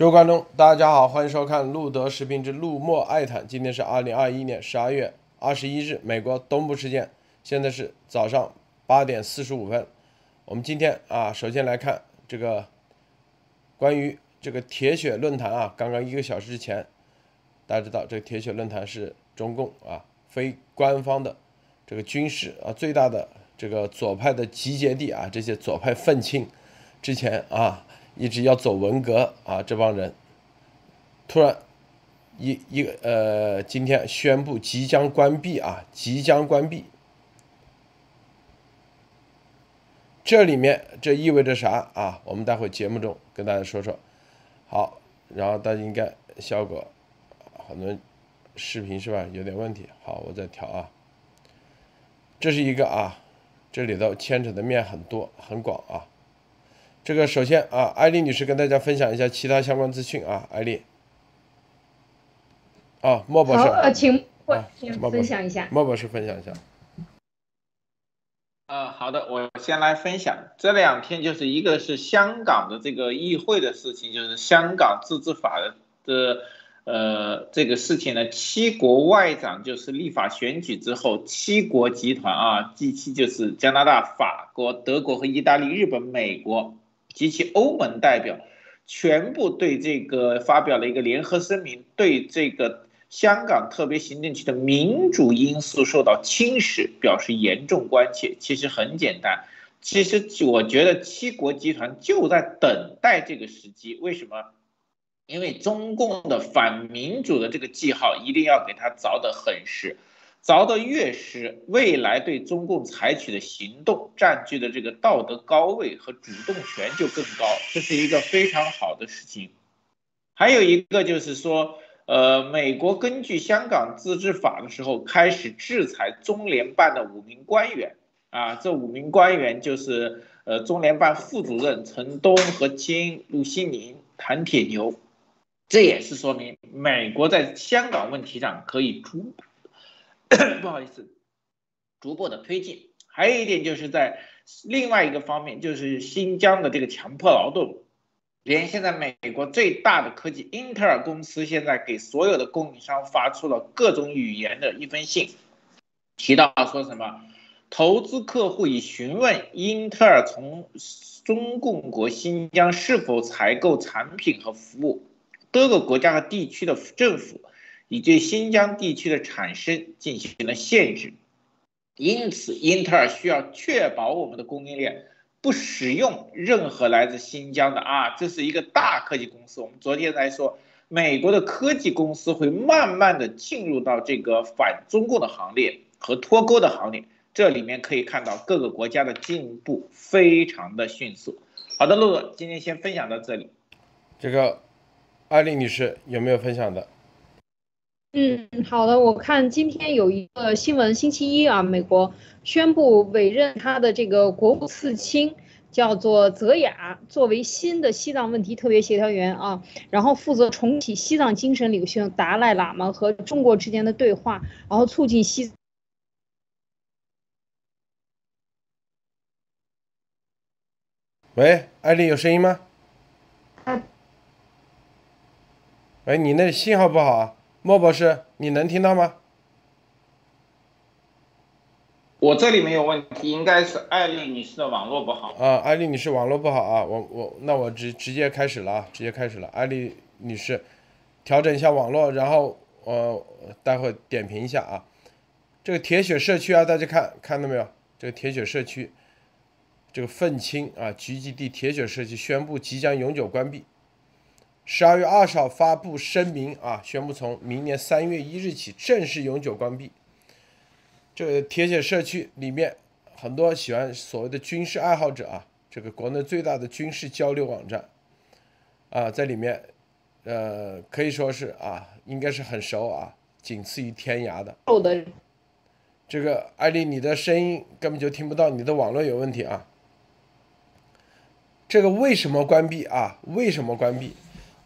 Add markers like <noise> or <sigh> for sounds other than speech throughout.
各位观众，大家好，欢迎收看路德视频之路莫爱谈。今天是二零二一年十二月二十一日，美国东部时间，现在是早上八点四十五分。我们今天啊，首先来看这个关于这个铁血论坛啊，刚刚一个小时之前，大家知道这个铁血论坛是中共啊非官方的这个军事啊最大的这个左派的集结地啊，这些左派愤青之前啊。一直要走文革啊，这帮人突然一一个呃，今天宣布即将关闭啊，即将关闭。这里面这意味着啥啊？我们待会节目中跟大家说说。好，然后大家应该效果很多视频是吧？有点问题。好，我再调啊。这是一个啊，这里头牵扯的面很多很广啊。这个首先啊，艾丽女士跟大家分享一下其他相关资讯啊，艾丽。啊，莫博士。好，呃，请请分享一下。莫博士分享一下。呃，好的，我先来分享。这两天就是一个是香港的这个议会的事情，就是香港自治法的呃这个事情呢，七国外长就是立法选举之后，七国集团啊，G 七就是加拿大、法国、德国和意大利、日本、美国。及其欧盟代表全部对这个发表了一个联合声明，对这个香港特别行政区的民主因素受到侵蚀表示严重关切。其实很简单，其实我觉得七国集团就在等待这个时机。为什么？因为中共的反民主的这个记号一定要给它凿得很实。凿得越实，未来对中共采取的行动占据的这个道德高位和主动权就更高，这是一个非常好的事情。还有一个就是说，呃，美国根据香港自治法的时候开始制裁中联办的五名官员，啊，这五名官员就是呃中联办副主任陈东、何清、陆西宁、谭铁牛，这也是说明美国在香港问题上可以逐。<coughs> 不好意思，逐步的推进。还有一点就是在另外一个方面，就是新疆的这个强迫劳动。连现在美国最大的科技英特尔公司现在给所有的供应商发出了各种语言的一封信，提到说什么，投资客户已询问英特尔从中共国新疆是否采购产品和服务，多个国家和地区的政府。已对新疆地区的产生进行了限制，因此英特尔需要确保我们的供应链不使用任何来自新疆的啊，这是一个大科技公司。我们昨天来说，美国的科技公司会慢慢的进入到这个反中共的行列和脱钩的行列，这里面可以看到各个国家的进步非常的迅速。好的，露露，今天先分享到这里。这个艾丽女士有没有分享的？嗯，好的。我看今天有一个新闻，星期一啊，美国宣布委任他的这个国务次卿，叫做泽雅，作为新的西藏问题特别协调员啊，然后负责重启西藏精神领袖达赖喇嘛和中国之间的对话，然后促进西。喂，艾丽，有声音吗？喂，你那信号不好啊。莫博士，你能听到吗？我这里没有问题，应该是艾丽女士的网络不好。啊，艾丽女士网络不好啊，我我那我直直接开始了啊，直接开始了。艾丽女士，调整一下网络，然后我待会点评一下啊。这个铁血社区啊，大家看看到没有？这个铁血社区，这个愤青啊聚集地铁血社区宣布即将永久关闭。十二月二十号发布声明啊，宣布从明年三月一日起正式永久关闭。这个铁血社区里面很多喜欢所谓的军事爱好者啊，这个国内最大的军事交流网站啊，在里面呃可以说是啊，应该是很熟啊，仅次于天涯的。这个艾丽，你的声音根本就听不到，你的网络有问题啊。这个为什么关闭啊？为什么关闭？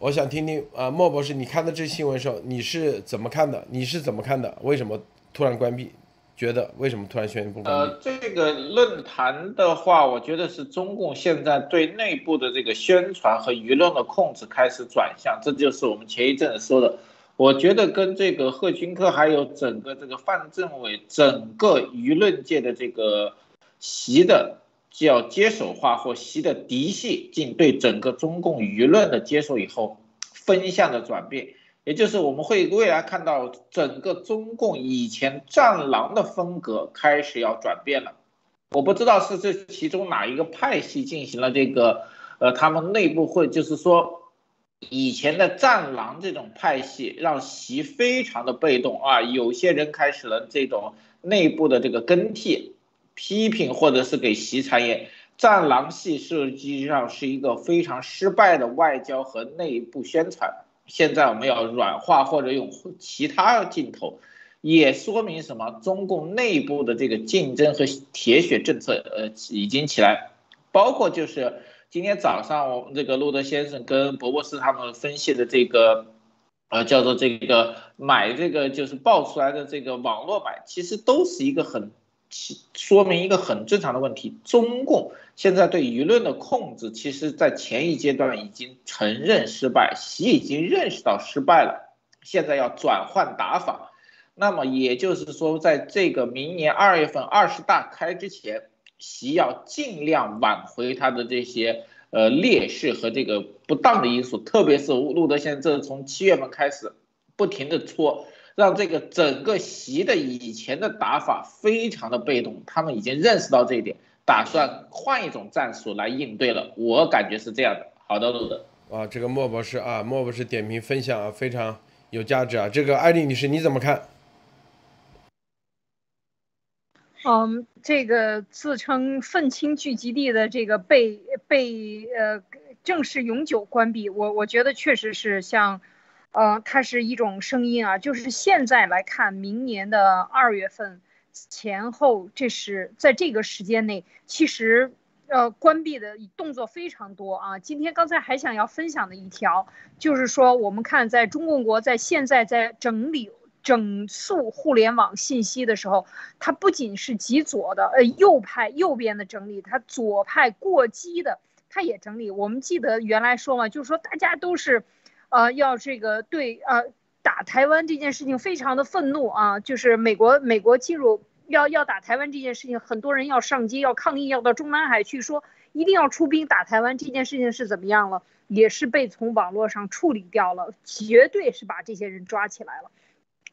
我想听听啊，莫博士，你看到这新闻的时候你是怎么看的？你是怎么看的？为什么突然关闭？觉得为什么突然宣布关闭？呃，这个论坛的话，我觉得是中共现在对内部的这个宣传和舆论的控制开始转向，这就是我们前一阵子说的。我觉得跟这个贺军科还有整个这个范政委整个舆论界的这个习的叫接手化或习的嫡系进对整个中共舆论的接受以后，风向的转变。也就是我们会未来看到整个中共以前战狼的风格开始要转变了，我不知道是这其中哪一个派系进行了这个，呃，他们内部会就是说，以前的战狼这种派系让习非常的被动啊，有些人开始了这种内部的这个更替、批评或者是给习产业，战狼系实际上是一个非常失败的外交和内部宣传。现在我们要软化或者用其他镜头，也说明什么？中共内部的这个竞争和铁血政策，呃，已经起来。包括就是今天早上，我们这个路德先生跟博博士他们分析的这个，呃，叫做这个买这个就是爆出来的这个网络买，其实都是一个很。说明一个很正常的问题：中共现在对舆论的控制，其实在前一阶段已经承认失败，习已经认识到失败了，现在要转换打法。那么也就是说，在这个明年二月份二十大开之前，习要尽量挽回他的这些呃劣势和这个不当的因素，特别是路德先生这从七月份开始不停的搓。让这个整个席的以前的打法非常的被动，他们已经认识到这一点，打算换一种战术来应对了。我感觉是这样的。好的，路德。啊，这个莫博士啊，莫博士点评分享啊，非常有价值啊。这个艾丽女士你怎么看？嗯，这个自称愤青聚集地的这个被被呃正式永久关闭，我我觉得确实是像。呃，它是一种声音啊，就是现在来看，明年的二月份前后，这是在这个时间内，其实呃关闭的动作非常多啊。今天刚才还想要分享的一条，就是说我们看在中共国在现在在整理整肃互联网信息的时候，它不仅是极左的，呃右派右边的整理，它左派过激的，它也整理。我们记得原来说嘛，就是说大家都是。呃，要这个对呃打台湾这件事情非常的愤怒啊，就是美国美国进入要要打台湾这件事情，很多人要上街要抗议，要到中南海去说一定要出兵打台湾这件事情是怎么样了，也是被从网络上处理掉了，绝对是把这些人抓起来了。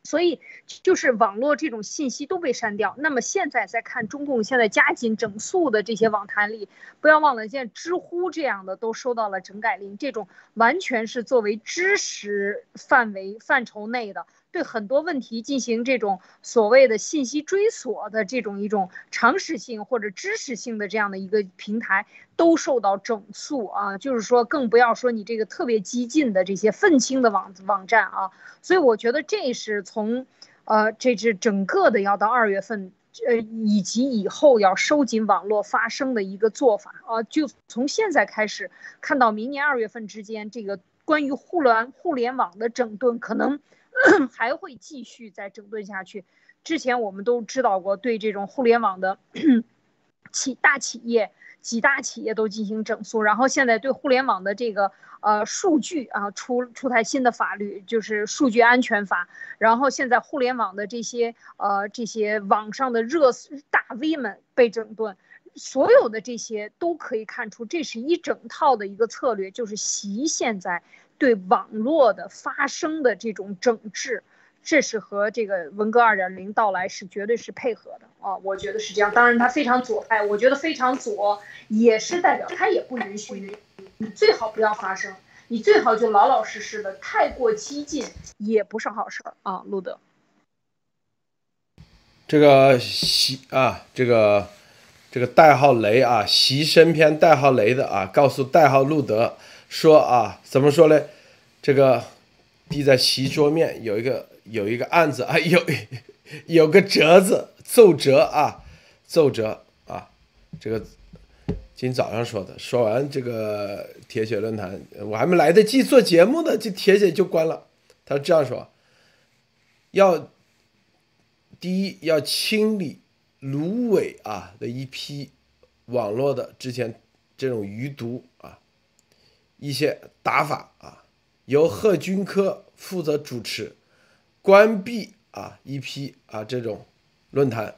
所以就是网络这种信息都被删掉。那么现在再看中共现在加紧整肃的这些网坛里，不要忘了，现在知乎这样的都收到了整改令，这种完全是作为知识范围范畴内的。对很多问题进行这种所谓的信息追索的这种一种常识性或者知识性的这样的一个平台，都受到整肃啊，就是说更不要说你这个特别激进的这些愤青的网网站啊，所以我觉得这是从，呃，这是整个的要到二月份，呃，以及以后要收紧网络发声的一个做法啊，就从现在开始看到明年二月份之间，这个关于互联互联网的整顿可能。<clears throat> 还会继续再整顿下去。之前我们都知道过，对这种互联网的 <clears throat> 企大企业、几大企业都进行整肃。然后现在对互联网的这个呃数据啊，出出台新的法律，就是数据安全法。然后现在互联网的这些呃这些网上的热大 V 们被整顿，所有的这些都可以看出，这是一整套的一个策略，就是习现在。对网络的发生的这种整治，这是和这个文革二点零到来是绝对是配合的啊，我觉得是这样。当然，他非常左派，我觉得非常左，也是代表他也不允许你最好不要发生，你最好就老老实实的，太过激进也不是好事儿啊。路德，这个习啊，这个这个代号雷啊，习身篇代号雷的啊，告诉代号路德。说啊，怎么说呢？这个递在席桌面有一个有一个案子啊，有 <laughs> 有个折子奏折啊，奏折啊，这个今早上说的，说完这个铁血论坛，我还没来得及做节目呢，这铁血就关了。他这样说，要第一要清理芦苇啊的一批网络的之前这种余毒啊，一些打法啊，由贺军科负责主持，关闭啊一批啊这种论坛，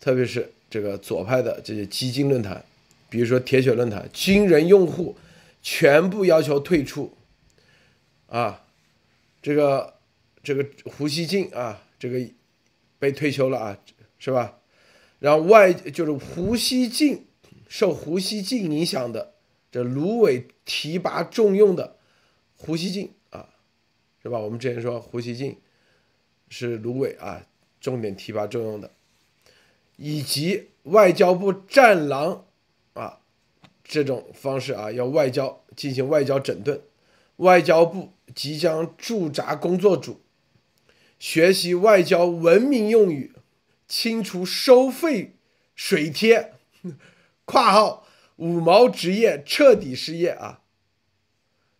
特别是这个左派的这些基金论坛，比如说铁血论坛，军人用户全部要求退出啊，这个这个胡锡进啊，这个被退休了啊，是吧？然后外就是胡锡进受胡锡进影响的这芦苇提拔重用的胡锡进啊，是吧？我们之前说胡锡进是芦苇啊重点提拔重用的，以及外交部战狼啊这种方式啊，要外交进行外交整顿，外交部即将驻扎工作组学习外交文明用语。清除收费水贴（ <laughs> 括号五毛职业彻底失业啊），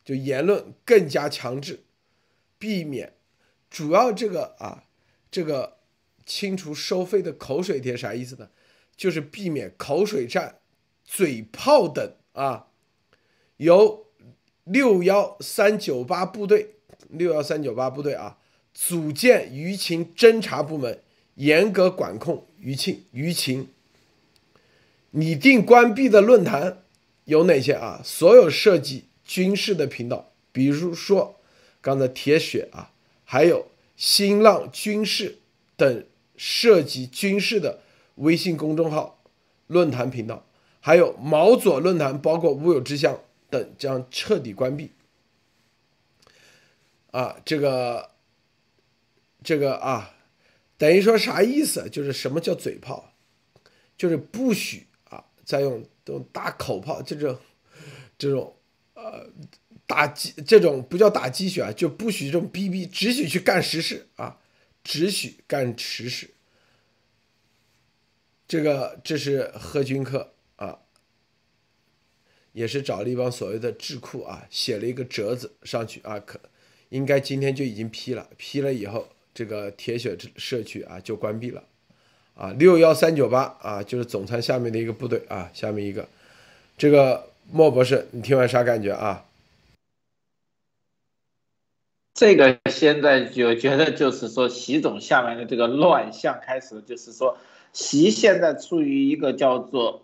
就言论更加强制，避免主要这个啊，这个清除收费的口水贴啥意思呢？就是避免口水战、嘴炮等啊，由六幺三九八部队六幺三九八部队啊组建舆情侦查部门。严格管控舆情，舆情拟定关闭的论坛有哪些啊？所有涉及军事的频道，比如说刚才铁血啊，还有新浪军事等涉及军事的微信公众号、论坛频道，还有毛左论坛，包括乌有之乡等，将彻底关闭。啊，这个，这个啊。等于说啥意思？就是什么叫嘴炮？就是不许，再用这种大口炮这种这种呃打鸡这种不叫打鸡血啊，就不许这种逼逼，只许去干实事啊，只许干实事。这个这是贺军科啊，也是找了一帮所谓的智库啊，写了一个折子上去啊，可应该今天就已经批了，批了以后。这个铁血社区啊就关闭了，啊六幺三九八啊就是总参下面的一个部队啊，下面一个，这个莫博士，你听完啥感觉啊？这个现在就觉得就是说，习总下面的这个乱象开始，就是说，习现在处于一个叫做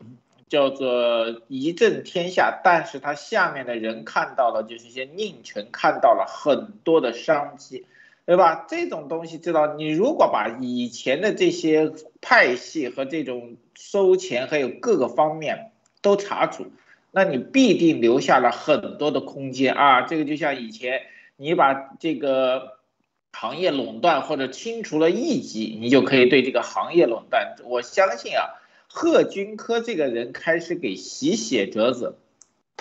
叫做一震天下，但是他下面的人看到了，就是一些佞臣看到了很多的商机。对吧？这种东西知道，你如果把以前的这些派系和这种收钱还有各个方面都查处，那你必定留下了很多的空间啊。这个就像以前你把这个行业垄断或者清除了异己，你就可以对这个行业垄断。我相信啊，贺军科这个人开始给习写折子。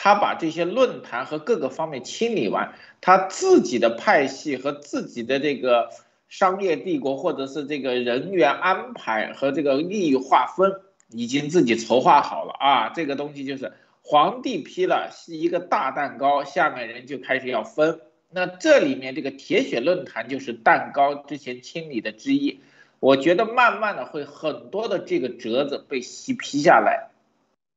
他把这些论坛和各个方面清理完，他自己的派系和自己的这个商业帝国，或者是这个人员安排和这个利益划分，已经自己筹划好了啊。这个东西就是皇帝批了是一个大蛋糕，下面人就开始要分。那这里面这个铁血论坛就是蛋糕之前清理的之一。我觉得慢慢的会很多的这个折子被洗批下来，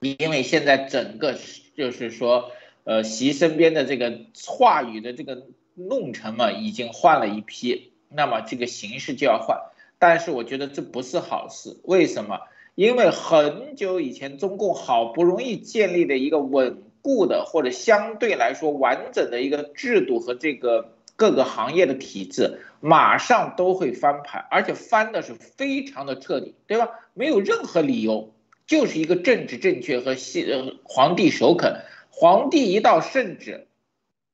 因为现在整个。就是说，呃，习身边的这个话语的这个弄臣嘛，已经换了一批，那么这个形势就要换。但是我觉得这不是好事，为什么？因为很久以前中共好不容易建立的一个稳固的或者相对来说完整的一个制度和这个各个行业的体制，马上都会翻盘，而且翻的是非常的彻底，对吧？没有任何理由。就是一个政治正确和西呃皇帝首肯，皇帝一到圣旨，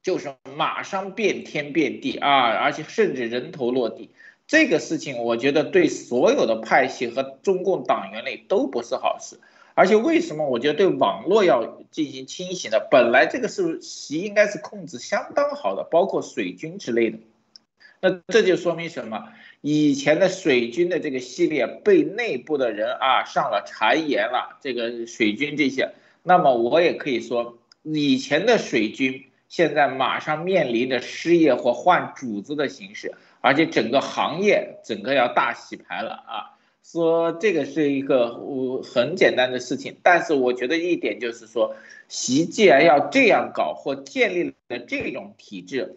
就是马上变天变地啊，而且甚至人头落地。这个事情我觉得对所有的派系和中共党员类都不是好事。而且为什么我觉得对网络要进行清洗呢？本来这个是习应该是控制相当好的，包括水军之类的。那这就说明什么？以前的水军的这个系列被内部的人啊上了谗言了，这个水军这些，那么我也可以说，以前的水军现在马上面临着失业或换主子的形式，而且整个行业整个要大洗牌了啊。说这个是一个我很简单的事情，但是我觉得一点就是说，习既然要这样搞或建立了这种体制，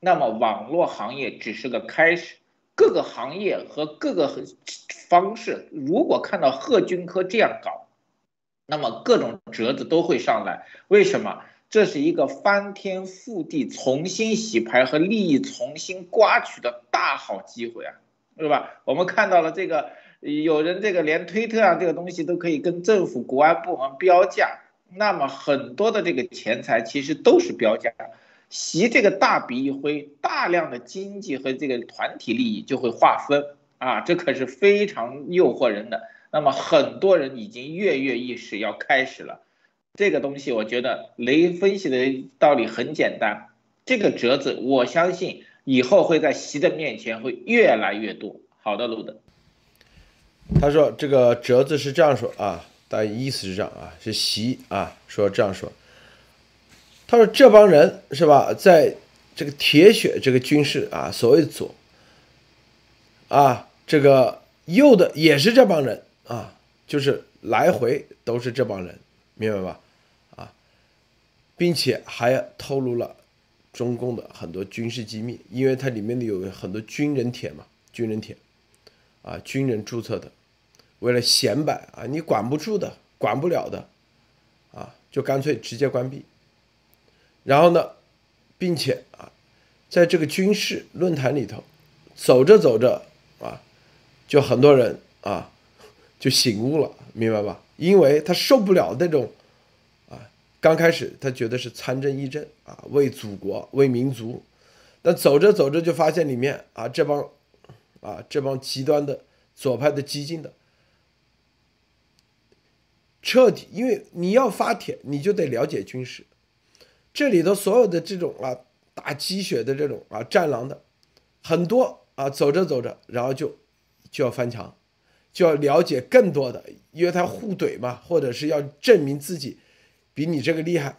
那么网络行业只是个开始，各个行业和各个方式，如果看到贺军科这样搞，那么各种折子都会上来。为什么？这是一个翻天覆地、重新洗牌和利益重新刮取的大好机会啊，对吧？我们看到了这个。有人这个连推特啊这个东西都可以跟政府国安部门标价，那么很多的这个钱财其实都是标价，习这个大笔一挥，大量的经济和这个团体利益就会划分啊，这可是非常诱惑人的。那么很多人已经跃跃欲试要开始了，这个东西我觉得雷分析的道理很简单，这个折子我相信以后会在习的面前会越来越多。好的，路德。他说：“这个折子是这样说啊，大意思是这样啊，是习啊说这样说。他说这帮人是吧，在这个铁血这个军事啊，所谓左啊，这个右的也是这帮人啊，就是来回都是这帮人，明白吧？啊，并且还透露了中共的很多军事机密，因为它里面有很多军人帖嘛，军人帖啊，军人注册的。”为了显摆啊，你管不住的，管不了的，啊，就干脆直接关闭。然后呢，并且啊，在这个军事论坛里头，走着走着啊，就很多人啊，就醒悟了，明白吧？因为他受不了那种啊，刚开始他觉得是参政议政啊，为祖国为民族，但走着走着就发现里面啊，这帮啊这帮极端的左派的激进的。彻底，因为你要发帖，你就得了解军事。这里头所有的这种啊，打鸡血的这种啊，战狼的很多啊，走着走着，然后就就要翻墙，就要了解更多的，因为他互怼嘛，或者是要证明自己比你这个厉害。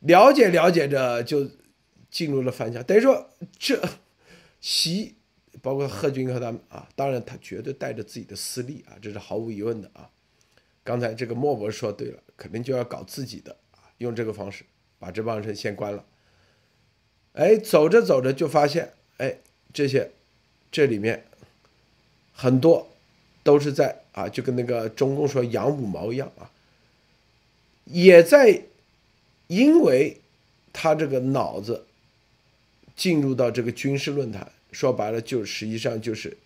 了解了解着就进入了翻墙，等于说这 <laughs> 习包括贺军和他们啊，当然他绝对带着自己的私利啊，这是毫无疑问的啊。刚才这个莫博说对了，肯定就要搞自己的啊，用这个方式把这帮人先关了。哎，走着走着就发现，哎，这些这里面很多都是在啊，就跟那个中共说养五毛一样啊，也在因为他这个脑子进入到这个军事论坛，说白了就实际上就是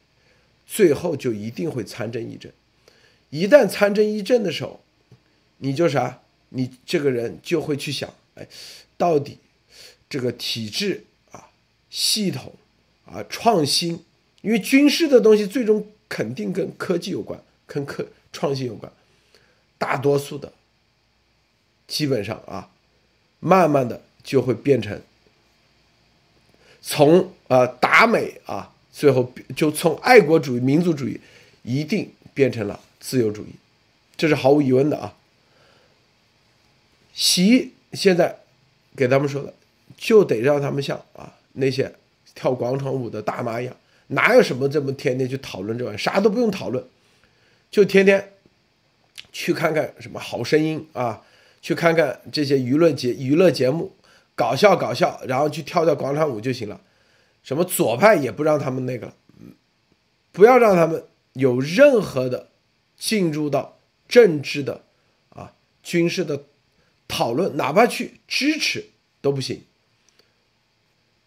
最后就一定会参政议政。一旦参政议政的时候，你就啥？你这个人就会去想，哎，到底这个体制啊、系统啊、创新，因为军事的东西最终肯定跟科技有关，跟科创新有关。大多数的，基本上啊，慢慢的就会变成从啊达美啊，最后就从爱国主义、民族主义，一定变成了。自由主义，这是毫无疑问的啊。习现在给他们说的，就得让他们像啊那些跳广场舞的大妈一样，哪有什么这么天天去讨论这玩意啥都不用讨论，就天天去看看什么好声音啊，去看看这些娱乐节娱乐节目，搞笑搞笑，然后去跳跳广场舞就行了。什么左派也不让他们那个，不要让他们有任何的。进入到政治的啊军事的讨论，哪怕去支持都不行。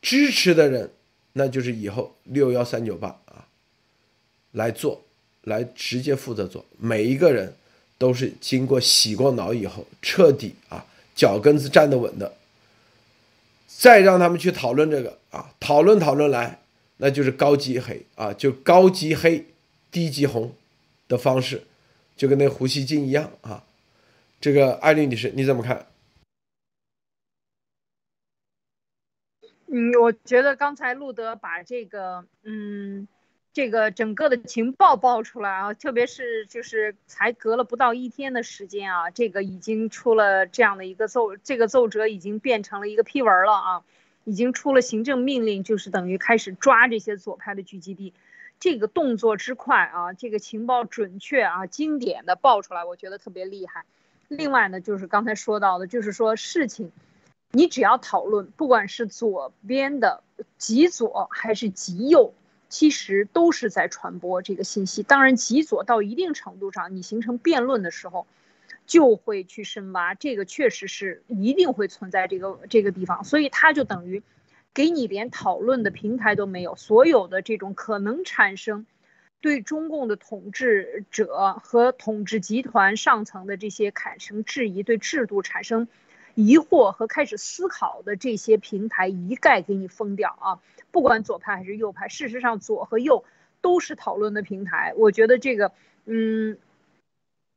支持的人，那就是以后六幺三九八啊来做，来直接负责做。每一个人都是经过洗过脑以后，彻底啊脚跟子站得稳的。再让他们去讨论这个啊，讨论讨论来，那就是高级黑啊，就高级黑，低级红。的方式，就跟那胡锡进一样啊。这个艾丽女士你怎么看？嗯，我觉得刚才路德把这个，嗯，这个整个的情报爆出来啊，特别是就是才隔了不到一天的时间啊，这个已经出了这样的一个奏，这个奏折已经变成了一个批文了啊。已经出了行政命令，就是等于开始抓这些左派的聚集地。这个动作之快啊，这个情报准确啊，经典的爆出来，我觉得特别厉害。另外呢，就是刚才说到的，就是说事情，你只要讨论，不管是左边的极左还是极右，其实都是在传播这个信息。当然，极左到一定程度上，你形成辩论的时候，就会去深挖，这个确实是一定会存在这个这个地方，所以它就等于。给你连讨论的平台都没有，所有的这种可能产生对中共的统治者和统治集团上层的这些产生质疑、对制度产生疑惑和开始思考的这些平台，一概给你封掉啊！不管左派还是右派，事实上左和右都是讨论的平台。我觉得这个，嗯，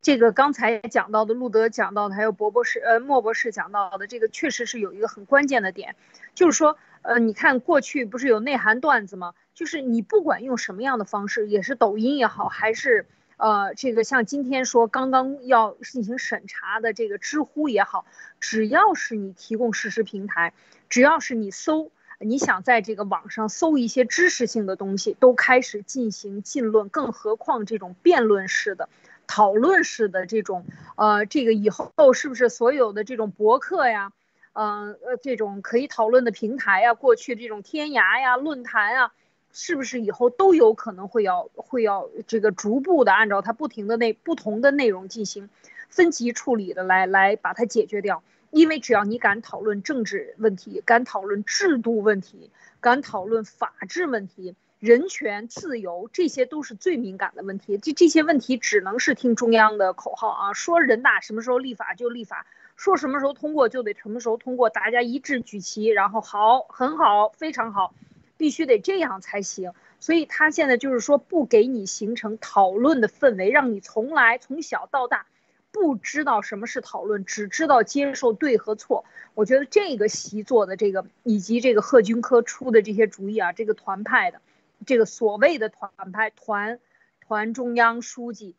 这个刚才讲到的路德讲到的，还有博博士、呃莫博士讲到的，这个确实是有一个很关键的点，就是说。呃，你看过去不是有内涵段子吗？就是你不管用什么样的方式，也是抖音也好，还是呃这个像今天说刚刚要进行审查的这个知乎也好，只要是你提供实时平台，只要是你搜，你想在这个网上搜一些知识性的东西，都开始进行进论，更何况这种辩论式的、讨论式的这种，呃，这个以后是不是所有的这种博客呀？呃，这种可以讨论的平台呀，过去这种天涯呀、论坛啊，是不是以后都有可能会要会要这个逐步的按照它不停的内不同的内容进行分级处理的来来把它解决掉？因为只要你敢讨论政治问题，敢讨论制度问题，敢讨论法治问题、人权自由，这些都是最敏感的问题。这这些问题只能是听中央的口号啊，说人大什么时候立法就立法。说什么时候通过就得什么时候通过，大家一致举旗，然后好，很好，非常好，必须得这样才行。所以他现在就是说不给你形成讨论的氛围，让你从来从小到大不知道什么是讨论，只知道接受对和错。我觉得这个习做的这个，以及这个贺军科出的这些主意啊，这个团派的，这个所谓的团派团团中央书记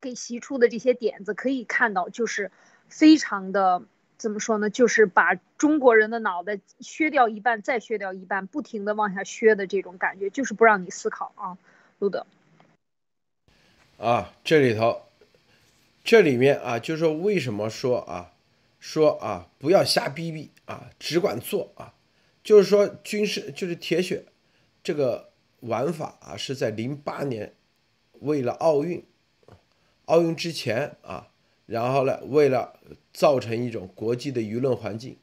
给习出的这些点子，可以看到就是。非常的怎么说呢？就是把中国人的脑袋削掉一半，再削掉一半，不停的往下削的这种感觉，就是不让你思考啊，路德。啊，这里头，这里面啊，就是说为什么说啊，说啊，不要瞎逼逼啊，只管做啊，就是说军事就是铁血这个玩法啊，是在零八年为了奥运，奥运之前啊。然后呢，为了造成一种国际的舆论环境，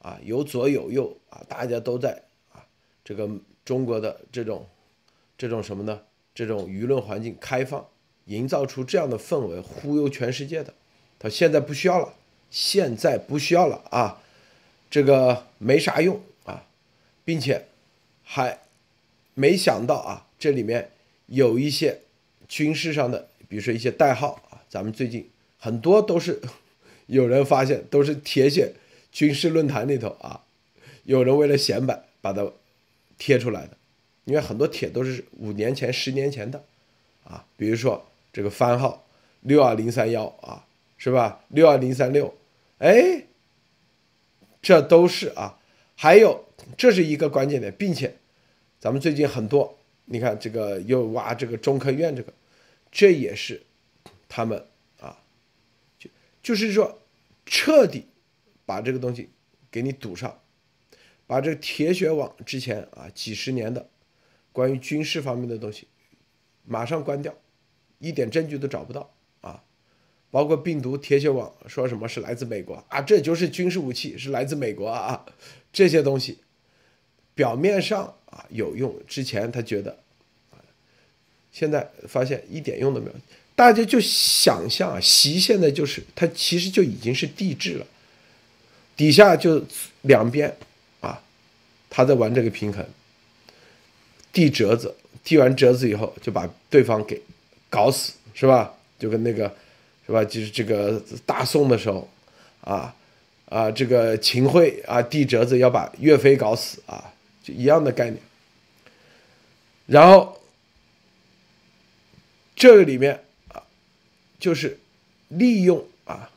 啊，有左有右啊，大家都在啊，这个中国的这种这种什么呢？这种舆论环境开放，营造出这样的氛围，忽悠全世界的。他现在不需要了，现在不需要了啊，这个没啥用啊，并且还没想到啊，这里面有一些军事上的，比如说一些代号啊，咱们最近。很多都是有人发现，都是铁血军事论坛里头啊，有人为了显摆把它贴出来的。因为很多帖都是五年前、十年前的啊，比如说这个番号六二零三幺啊，是吧？六二零三六，哎，这都是啊。还有，这是一个关键点，并且咱们最近很多，你看这个又挖这个中科院这个，这也是他们。就是说，彻底把这个东西给你堵上，把这个铁血网之前啊几十年的关于军事方面的东西马上关掉，一点证据都找不到啊！包括病毒铁血网说什么是来自美国啊，这就是军事武器，是来自美国啊！这些东西表面上啊有用，之前他觉得，现在发现一点用都没有。大家就想象啊，习现在就是它其实就已经是地质了，底下就两边啊，他在玩这个平衡，递折子，递完折子以后就把对方给搞死，是吧？就跟那个是吧？就是这个大宋的时候啊啊，这个秦桧啊递折子要把岳飞搞死啊，就一样的概念。然后这个里面。就是利用啊，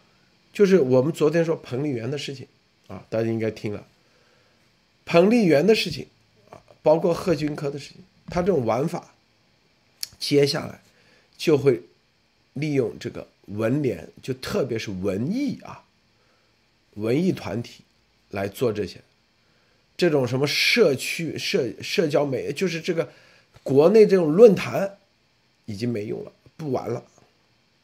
就是我们昨天说彭丽媛的事情啊，大家应该听了。彭丽媛的事情啊，包括贺军科的事情，他这种玩法，接下来就会利用这个文联，就特别是文艺啊，文艺团体来做这些，这种什么社区社社交媒，就是这个国内这种论坛已经没用了，不玩了，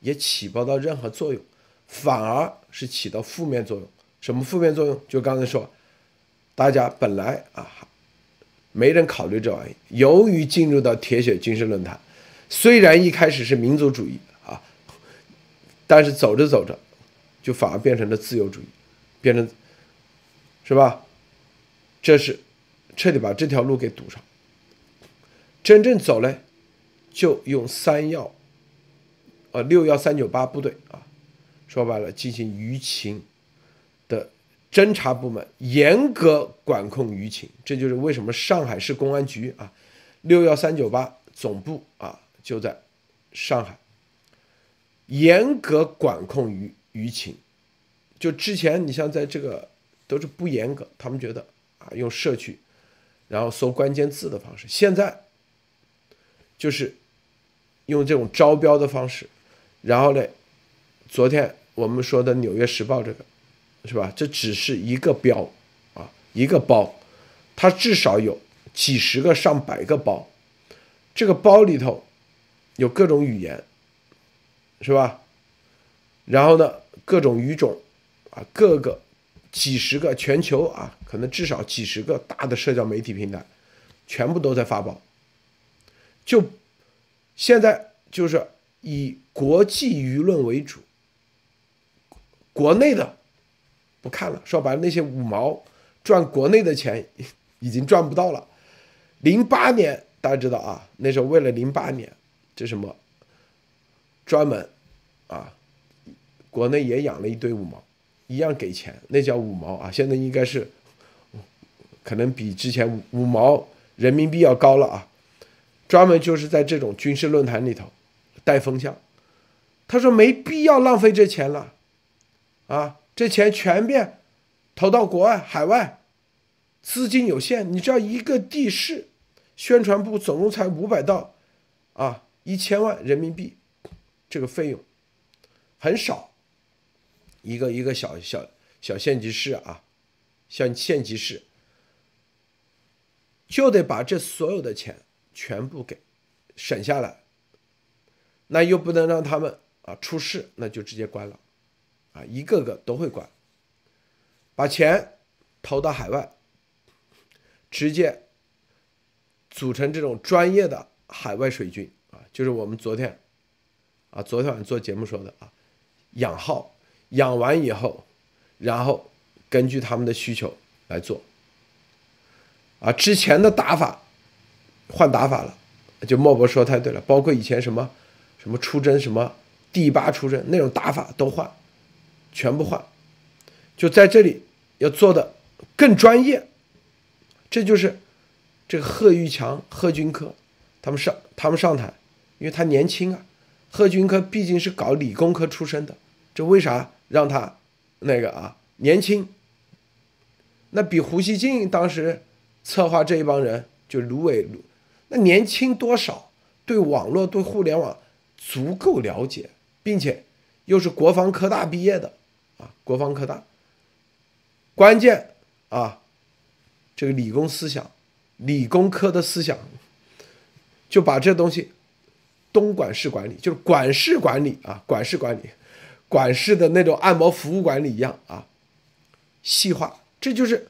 也起不到任何作用，反而是起到负面作用。什么负面作用？就刚才说，大家本来啊，没人考虑这玩意。由于进入到铁血军事论坛，虽然一开始是民族主义啊，但是走着走着，就反而变成了自由主义，变成，是吧？这是彻底把这条路给堵上。真正走嘞，就用三要，呃，六幺三九八部队啊，说白了进行舆情。的侦查部门严格管控舆情，这就是为什么上海市公安局啊，六幺三九八总部啊就在上海，严格管控舆舆情。就之前你像在这个都是不严格，他们觉得啊用社区，然后搜关键字的方式，现在就是用这种招标的方式，然后呢，昨天我们说的《纽约时报》这个。是吧？这只是一个标，啊，一个包，它至少有几十个、上百个包。这个包里头有各种语言，是吧？然后呢，各种语种，啊，各个几十个全球啊，可能至少几十个大的社交媒体平台，全部都在发包。就现在就是以国际舆论为主，国内的。不看了，说白了，那些五毛赚国内的钱已经赚不到了。零八年大家知道啊，那时候为了零八年，这什么专门啊，国内也养了一堆五毛，一样给钱，那叫五毛啊。现在应该是可能比之前五五毛人民币要高了啊。专门就是在这种军事论坛里头带风向，他说没必要浪费这钱了啊。这钱全变投到国外、海外，资金有限。你知道一个地市宣传部总共才五百到啊一千万人民币，这个费用很少。一个一个小小小县级市啊，像县级市，就得把这所有的钱全部给省下来，那又不能让他们啊出事，那就直接关了。啊，一个个都会管，把钱投到海外，直接组成这种专业的海外水军啊，就是我们昨天啊，昨天晚上做节目说的啊，养号，养完以后，然后根据他们的需求来做，啊，之前的打法换打法了，就莫博说太对了，包括以前什么什么出征什么第八出征那种打法都换。全部换，就在这里要做的更专业，这就是这个贺玉强、贺军科他们上他们上台，因为他年轻啊，贺军科毕竟是搞理工科出身的，这为啥让他那个啊年轻？那比胡锡进当时策划这一帮人就芦苇，那年轻多少？对网络、对互联网足够了解，并且又是国防科大毕业的。啊，国防科大，关键啊，这个理工思想，理工科的思想，就把这东西东莞式管理，就是管事管理啊，管事管理，管事的那种按摩服务管理一样啊，细化，这就是，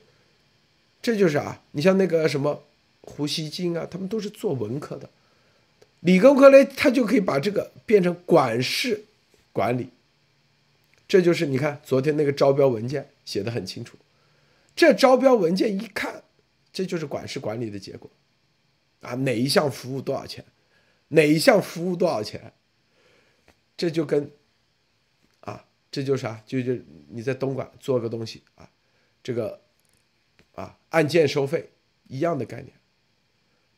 这就是啊，你像那个什么胡锡进啊，他们都是做文科的，理工科嘞，他就可以把这个变成管事管理。这就是你看昨天那个招标文件写的很清楚，这招标文件一看，这就是管事管理的结果，啊，哪一项服务多少钱，哪一项服务多少钱，这就跟，啊，这就是啥，就就你在东莞做个东西啊，这个，啊，按件收费一样的概念，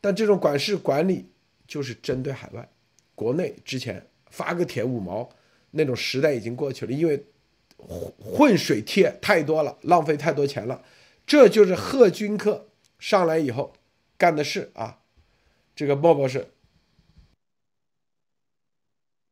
但这种管事管理就是针对海外，国内之前发个帖五毛。那种时代已经过去了，因为混水贴太多了，浪费太多钱了。这就是贺军科上来以后干的事啊。这个莫博士，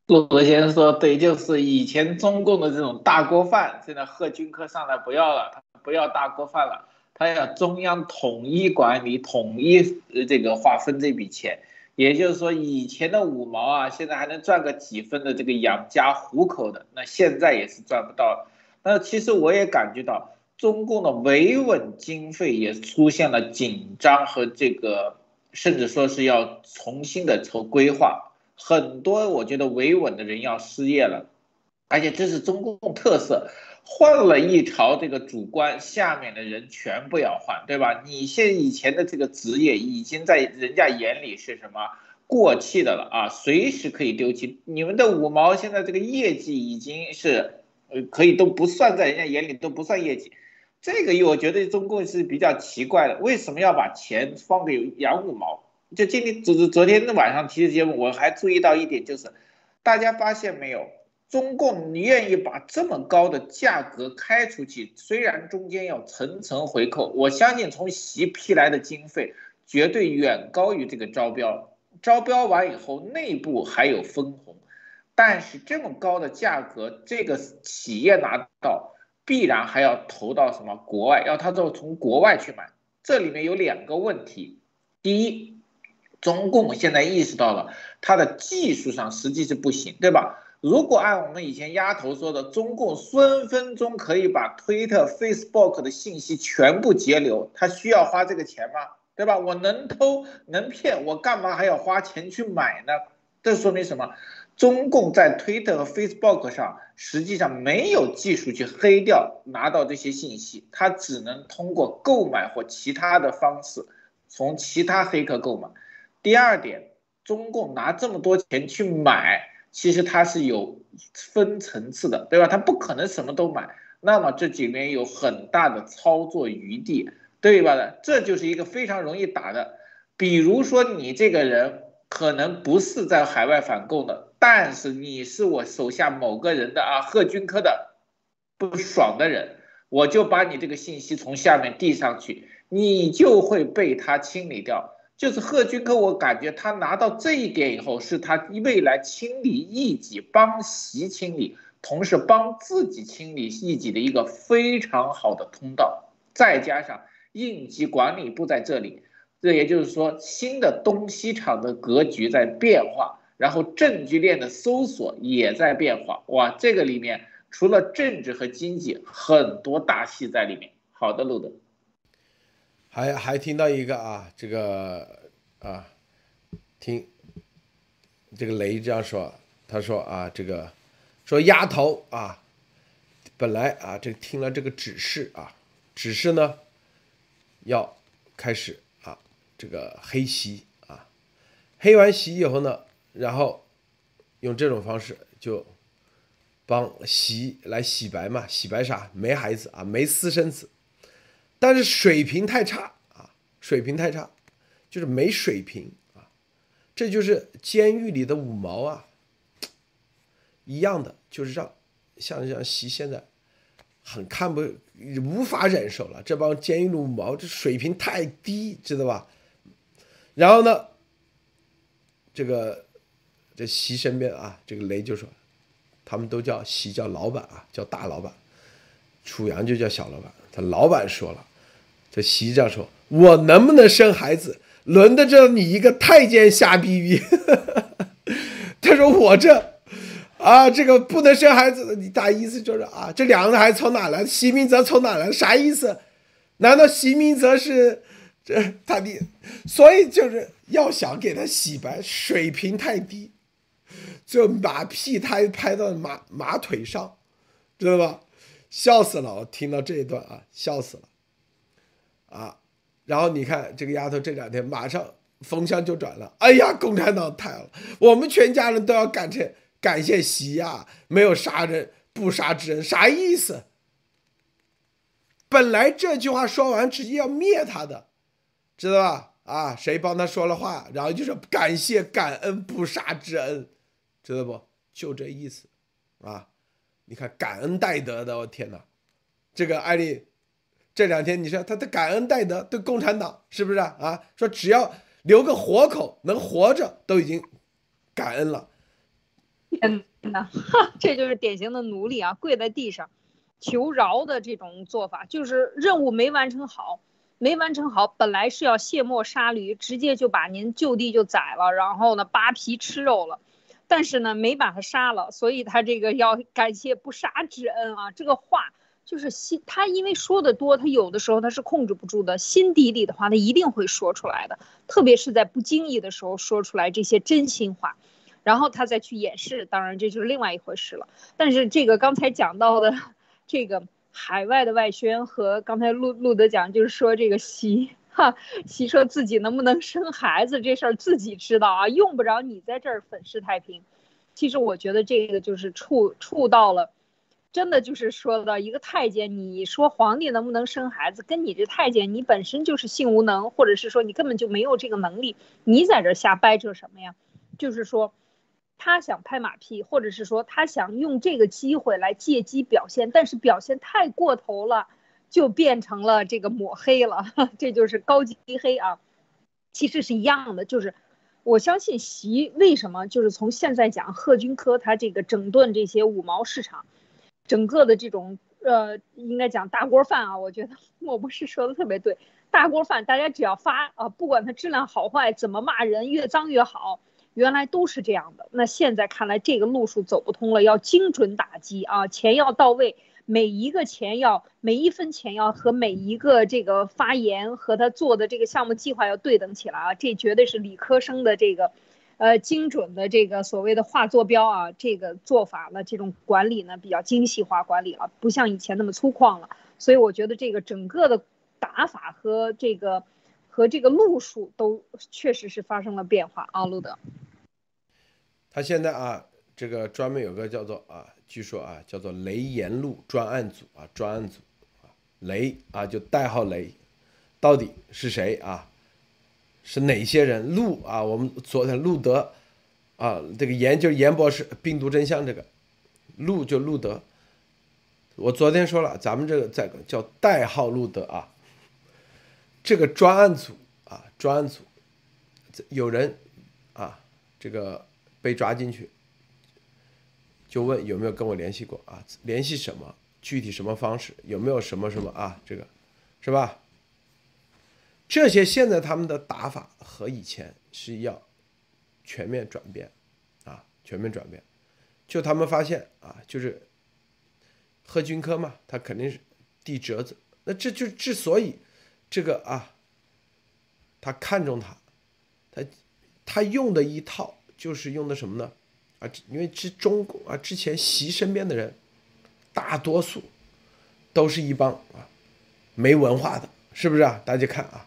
陆德先生说对，就是以前中共的这种大锅饭，现在贺军科上来不要了，他不要大锅饭了，他要中央统一管理、统一这个划分这笔钱。也就是说，以前的五毛啊，现在还能赚个几分的这个养家糊口的，那现在也是赚不到。那其实我也感觉到，中共的维稳经费也出现了紧张和这个，甚至说是要重新的筹规划。很多我觉得维稳的人要失业了，而且这是中共特色。换了一朝这个主官，下面的人全部要换，对吧？你现以前的这个职业已经在人家眼里是什么过气的了啊，随时可以丢弃。你们的五毛现在这个业绩已经是，呃，可以都不算在人家眼里都不算业绩。这个我觉得中共是比较奇怪的，为什么要把钱放给养五毛？就今天昨昨天晚上提的节目，我还注意到一点，就是大家发现没有？中共你愿意把这么高的价格开出去，虽然中间要层层回扣，我相信从习批来的经费绝对远高于这个招标。招标完以后，内部还有分红，但是这么高的价格，这个企业拿到必然还要投到什么国外，要他都从国外去买。这里面有两个问题：第一，中共现在意识到了它的技术上实际是不行，对吧？如果按我们以前丫头说的，中共分分钟可以把推特、Facebook 的信息全部截流，他需要花这个钱吗？对吧？我能偷能骗，我干嘛还要花钱去买呢？这说明什么？中共在推特和 Facebook 上实际上没有技术去黑掉拿到这些信息，他只能通过购买或其他的方式从其他黑客购买。第二点，中共拿这么多钱去买。其实它是有分层次的，对吧？它不可能什么都买，那么这里面有很大的操作余地，对吧？这就是一个非常容易打的。比如说你这个人可能不是在海外反共的，但是你是我手下某个人的啊，贺军科的不爽的人，我就把你这个信息从下面递上去，你就会被他清理掉。就是贺军科，我感觉他拿到这一点以后，是他未来清理异己、帮习清理，同时帮自己清理异己的一个非常好的通道。再加上应急管理部在这里，这也就是说，新的东西厂的格局在变化，然后证据链的搜索也在变化。哇，这个里面除了政治和经济，很多大戏在里面。好的，路德。还还听到一个啊，这个啊，听这个雷这样说，他说啊，这个说丫头啊，本来啊，这听了这个指示啊，指示呢要开始啊，这个黑席啊，黑完席以后呢，然后用这种方式就帮洗来洗白嘛，洗白啥？没孩子啊，没私生子。但是水平太差啊，水平太差，就是没水平啊，这就是监狱里的五毛啊，一样的，就是让像像习现在很看不无法忍受了，这帮监狱的五毛这水平太低，知道吧？然后呢，这个这习身边啊，这个雷就说，他们都叫习叫老板啊，叫大老板，楚阳就叫小老板。他老板说了，这习这样说：“我能不能生孩子，轮得着你一个太监瞎逼逼？” <laughs> 他说：“我这啊，这个不能生孩子，你大意思就是啊，这两个孩子从哪来？席明泽从哪来？啥意思？难道席明泽是这他的？所以就是要想给他洗白，水平太低，就马屁他拍到马马腿上，知道吧？”笑死了！我听到这一段啊，笑死了，啊，然后你看这个丫头这两天马上风向就转了，哎呀，共产党太了，我们全家人都要感谢感谢习呀，没有杀人不杀之恩，啥意思？本来这句话说完直接要灭他的，知道吧？啊，谁帮他说了话，然后就说感谢感恩不杀之恩，知道不？就这意思，啊。你看，感恩戴德的，我天哪！这个艾丽这两天你说他的感恩戴德对共产党是不是啊？啊，说只要留个活口能活着都已经感恩了。天呐，这就是典型的奴隶啊，跪在地上求饶的这种做法，就是任务没完成好，没完成好，本来是要卸磨杀驴，直接就把您就地就宰了，然后呢扒皮吃肉了，但是呢没把他杀了，所以他这个要感谢不杀之恩啊，这个话就是心，他因为说的多，他有的时候他是控制不住的，心底里的话他一定会说出来的，特别是在不经意的时候说出来这些真心话。然后他再去掩饰，当然这就是另外一回事了。但是这个刚才讲到的，<laughs> 这个海外的外宣和刚才路路德讲，就是说这个习 <laughs> 哈习说自己能不能生孩子这事儿自己知道啊，用不着你在这儿粉饰太平。其实我觉得这个就是触触到了，真的就是说到一个太监，你说皇帝能不能生孩子，跟你这太监你本身就是性无能，或者是说你根本就没有这个能力，你在这瞎掰扯什么呀？就是说。他想拍马屁，或者是说他想用这个机会来借机表现，但是表现太过头了，就变成了这个抹黑了，<laughs> 这就是高级黑啊。其实是一样的，就是我相信习为什么就是从现在讲贺军科他这个整顿这些五毛市场，整个的这种呃应该讲大锅饭啊，我觉得莫博士说的特别对，大锅饭大家只要发啊，不管它质量好坏，怎么骂人越脏越好。原来都是这样的，那现在看来这个路数走不通了，要精准打击啊，钱要到位，每一个钱要每一分钱要和每一个这个发言和他做的这个项目计划要对等起来啊，这绝对是理科生的这个，呃，精准的这个所谓的画坐标啊，这个做法呢，这种管理呢比较精细化管理了，不像以前那么粗犷了，所以我觉得这个整个的打法和这个和这个路数都确实是发生了变化啊，路德。他现在啊，这个专门有个叫做啊，据说啊，叫做雷岩路专案组啊，专案组啊，雷啊就代号雷，到底是谁啊？是哪些人？路啊，我们昨天路德啊，这个严就是严博士，病毒真相这个路就路德，我昨天说了，咱们这个在叫代号路德啊，这个专案组啊，专案组有人啊，这个。被抓进去，就问有没有跟我联系过啊？联系什么？具体什么方式？有没有什么什么啊？这个是吧？这些现在他们的打法和以前是要全面转变啊，全面转变。就他们发现啊，就是贺军科嘛，他肯定是递折子。那这就之所以这个啊，他看中他，他他用的一套。就是用的什么呢？啊，因为之中共啊，之前习身边的人，大多数都是一帮啊没文化的，是不是啊？大家看啊，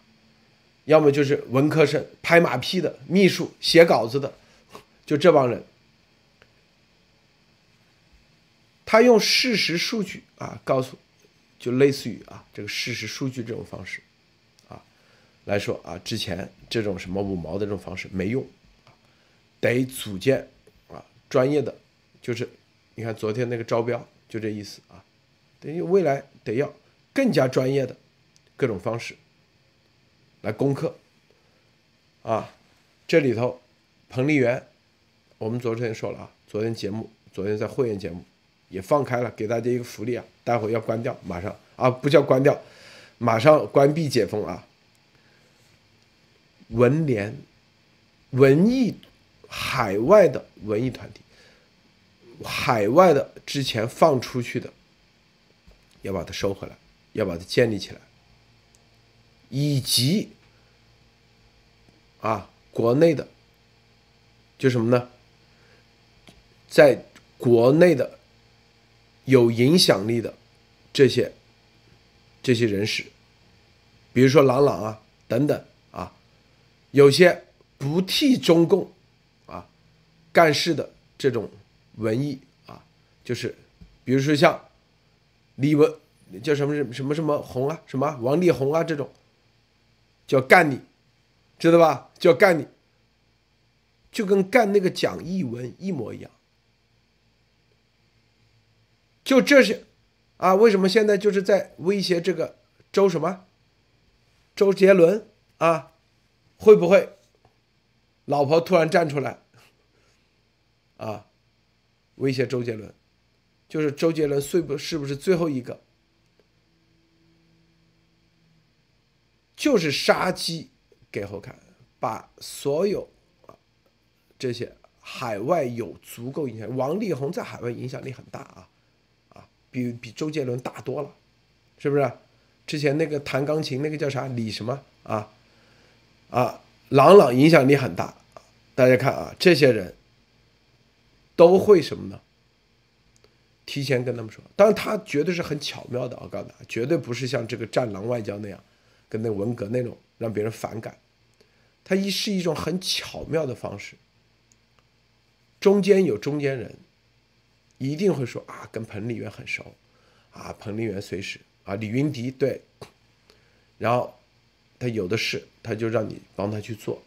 要么就是文科生、拍马屁的、秘书、写稿子的，就这帮人。他用事实数据啊，告诉，就类似于啊这个事实数据这种方式，啊来说啊，之前这种什么五毛的这种方式没用。得组建，专业的，就是你看昨天那个招标就这意思啊，等于未来得要更加专业的各种方式来攻克啊。这里头彭丽媛，我们昨天说了啊，昨天节目，昨天在会员节目也放开了，给大家一个福利啊，待会要关掉，马上啊，不叫关掉，马上关闭解封啊。文联文艺。海外的文艺团体，海外的之前放出去的，要把它收回来，要把它建立起来，以及啊，国内的，就什么呢？在国内的有影响力的这些这些人士，比如说郎朗啊等等啊，有些不替中共。干事的这种文艺啊，就是，比如说像李文叫什么什么什么红啊，什么王力宏啊这种，叫干你，知道吧？叫干你，就跟干那个蒋义文一模一样。就这些啊，为什么现在就是在威胁这个周什么？周杰伦啊，会不会？老婆突然站出来，啊，威胁周杰伦，就是周杰伦是不是不是最后一个？就是杀鸡给猴看，把所有这些海外有足够影响，王力宏在海外影响力很大啊，啊，比比周杰伦大多了，是不是？之前那个弹钢琴那个叫啥李什么啊啊，郎朗影响力很大，大家看啊，这些人都会什么呢？提前跟他们说，当然他绝对是很巧妙的，我告诉大家，绝对不是像这个战狼外交那样，跟那文革那种让别人反感，他一是一种很巧妙的方式，中间有中间人，一定会说啊，跟彭丽媛很熟，啊，彭丽媛随时。啊，李云迪对，然后他有的是，他就让你帮他去做，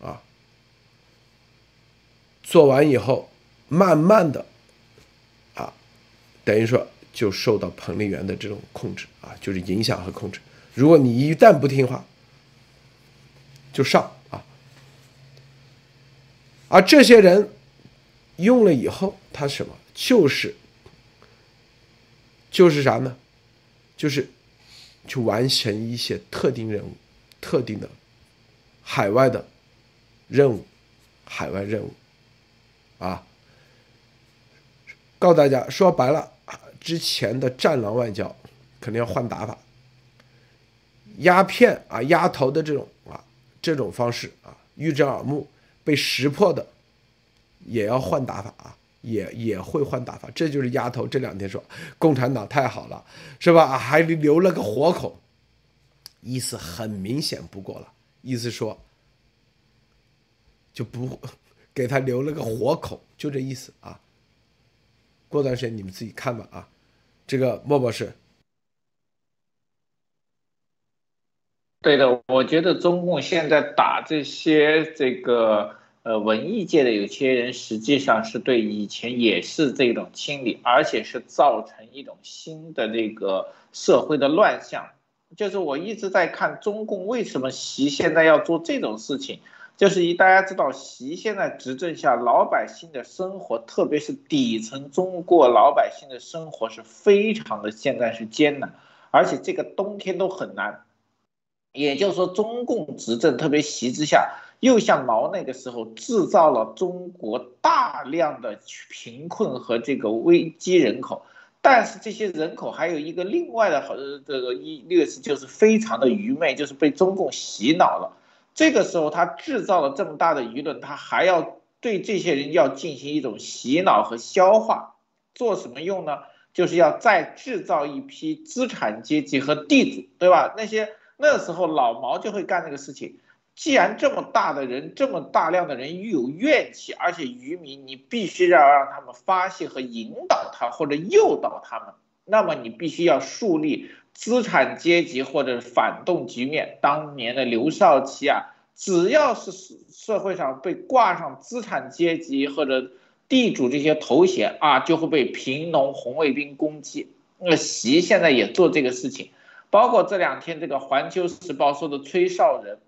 啊，做完以后，慢慢的，啊，等于说就受到彭丽媛的这种控制啊，就是影响和控制。如果你一旦不听话，就上啊，而这些人用了以后，他什么？就是就是啥呢？就是去完成一些特定任务、特定的海外的任务、海外任务啊！告诉大家，说白了，之前的战狼外交肯定要换打法，鸦片啊、压头的这种啊这种方式啊，预知耳目被识破的，也要换打法啊。也也会换打法，这就是丫头这两天说共产党太好了，是吧？还留了个活口，意思很明显不过了，意思说就不给他留了个活口，就这意思啊。过段时间你们自己看吧啊。这个莫博士，对的，我觉得中共现在打这些这个。呃，文艺界的有些人实际上是对以前也是这种清理，而且是造成一种新的这个社会的乱象。就是我一直在看中共为什么习现在要做这种事情，就是一大家知道习现在执政下老百姓的生活，特别是底层中国老百姓的生活是非常的现在是艰难，而且这个冬天都很难。也就是说，中共执政特别习之下。又像毛那个时候制造了中国大量的贫困和这个危机人口，但是这些人口还有一个另外的好这个一劣势就是非常的愚昧，就是被中共洗脑了。这个时候他制造了这么大的舆论，他还要对这些人要进行一种洗脑和消化，做什么用呢？就是要再制造一批资产阶级和地主，对吧？那些那时候老毛就会干这个事情。既然这么大的人，这么大量的人又有怨气，而且渔民，你必须要让他们发泄和引导他，或者诱导他们，那么你必须要树立资产阶级或者反动局面。当年的刘少奇啊，只要是社会上被挂上资产阶级或者地主这些头衔啊，就会被贫农红卫兵攻击。那习现在也做这个事情，包括这两天这个《环球时报》说的崔少仁。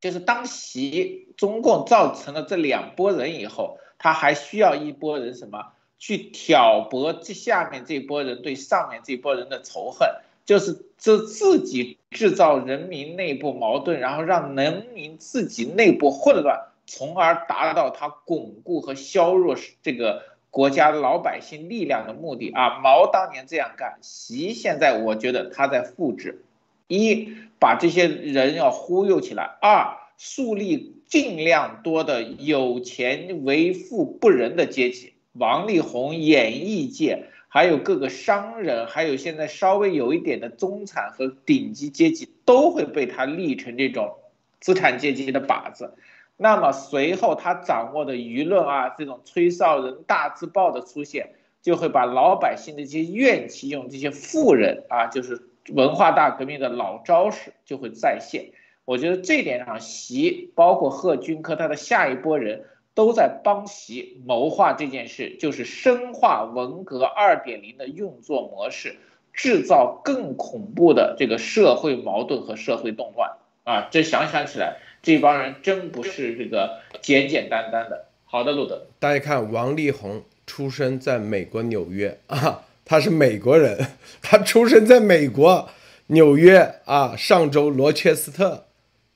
就是当习中共造成了这两拨人以后，他还需要一拨人什么去挑拨这下面这波人对上面这波人的仇恨，就是这自己制造人民内部矛盾，然后让人民自己内部混乱，从而达到他巩固和削弱这个国家老百姓力量的目的啊！毛当年这样干，习现在我觉得他在复制。一把这些人要忽悠起来，二树立尽量多的有钱为富不仁的阶级，王力宏、演艺界，还有各个商人，还有现在稍微有一点的中产和顶级阶级，都会被他立成这种资产阶级的靶子。那么随后他掌握的舆论啊，这种吹哨人大字报的出现，就会把老百姓的一些怨气用这些富人啊，就是。文化大革命的老招式就会再现，我觉得这点上，习包括贺军科他的下一波人都在帮习谋划这件事，就是深化文革二点零的运作模式，制造更恐怖的这个社会矛盾和社会动乱啊！这想想起来，这帮人真不是这个简简单单的。好的，路德，大家看，王力宏出生在美国纽约 <laughs> 啊，他是美国人，<laughs> 他出生在美国纽约啊，上周罗切斯特，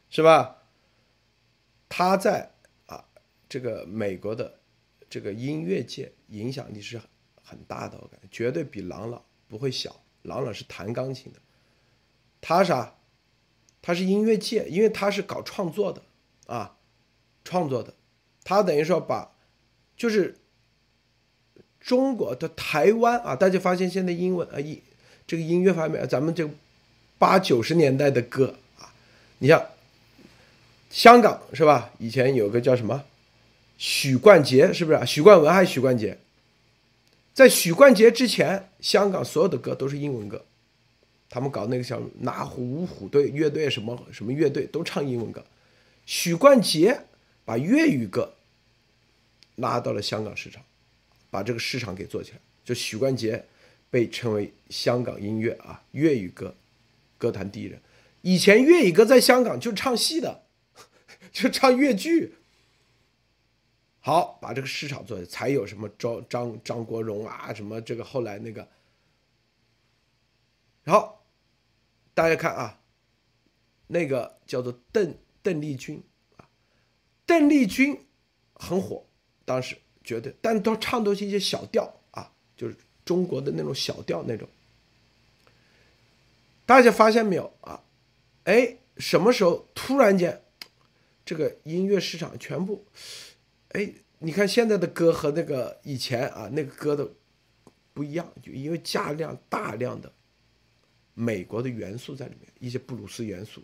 是吧？他在这个美国的这个音乐界影响力是很大的，我感觉绝对比郎朗不会小。郎朗是弹钢琴的，他啥？他是音乐界，因为他是搞创作的啊，创作的。他等于说把，就是中国的台湾啊，大家发现现在英文啊音这个音乐方面，咱们这八九十年代的歌啊，你像香港是吧？以前有个叫什么许冠杰，是不是？许冠文还是许冠杰？在许冠杰之前，香港所有的歌都是英文歌，他们搞那个叫哪虎五虎队乐队什么什么乐队都唱英文歌，许冠杰。把粤语歌拉到了香港市场，把这个市场给做起来。就许冠杰被称为香港音乐啊粤语歌歌坛第一人。以前粤语歌在香港就唱戏的，<laughs> 就唱粤剧。好，把这个市场做起来，才有什么张张张国荣啊，什么这个后来那个。然后大家看啊，那个叫做邓邓丽君啊。邓丽君很火，当时绝对，但都唱都是一些小调啊，就是中国的那种小调那种。大家发现没有啊？哎，什么时候突然间，这个音乐市场全部，哎，你看现在的歌和那个以前啊那个歌的不一样，就因为加量大量的美国的元素在里面，一些布鲁斯元素，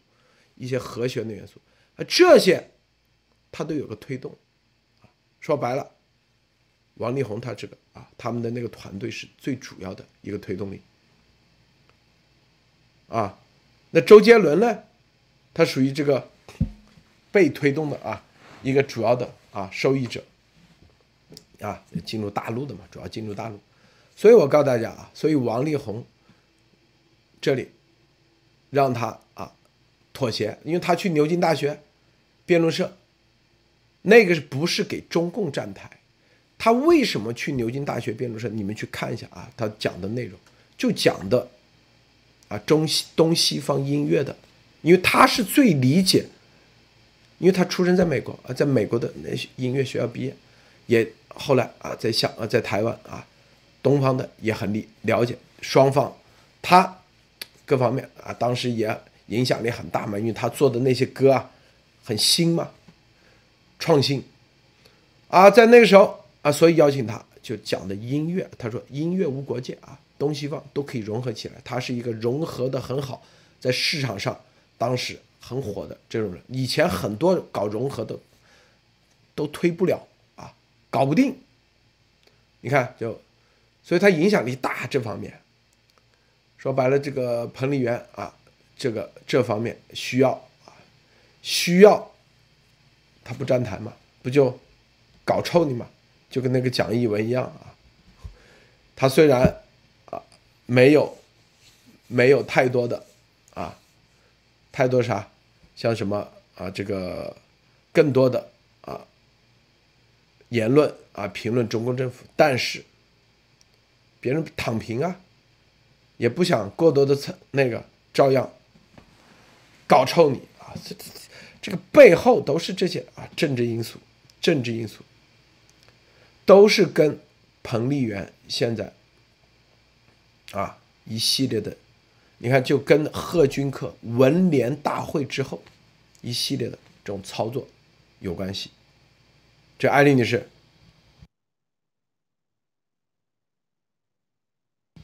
一些和弦的元素啊这些。他都有个推动，说白了，王力宏他这个啊，他们的那个团队是最主要的一个推动力，啊，那周杰伦呢，他属于这个被推动的啊，一个主要的啊受益者，啊，进入大陆的嘛，主要进入大陆，所以我告诉大家啊，所以王力宏这里让他啊妥协，因为他去牛津大学辩论社。那个是不是给中共站台？他为什么去牛津大学辩论社？你们去看一下啊，他讲的内容就讲的啊中西东西方音乐的，因为他是最理解，因为他出生在美国啊，在美国的那音乐学校毕业，也后来啊在香啊在台湾啊，东方的也很理了解双方，他各方面啊当时也影响力很大嘛，因为他做的那些歌啊很新嘛。创新，啊，在那个时候啊，所以邀请他就讲的音乐，他说音乐无国界啊，东西方都可以融合起来，他是一个融合的很好，在市场上当时很火的这种人，以前很多搞融合的都推不了啊，搞不定，你看就，所以他影响力大这方面，说白了这个彭丽媛啊，这个这方面需要啊，需要。他不站台嘛，不就搞臭你嘛？就跟那个蒋一文一样啊。他虽然啊没有没有太多的啊太多啥，像什么啊这个更多的啊言论啊评论中共政府，但是别人躺平啊，也不想过多的那个，照样搞臭你啊。这这。这个背后都是这些啊，政治因素，政治因素，都是跟彭丽媛现在啊一系列的，你看，就跟贺军科文联大会之后一系列的这种操作有关系。这艾丽女士，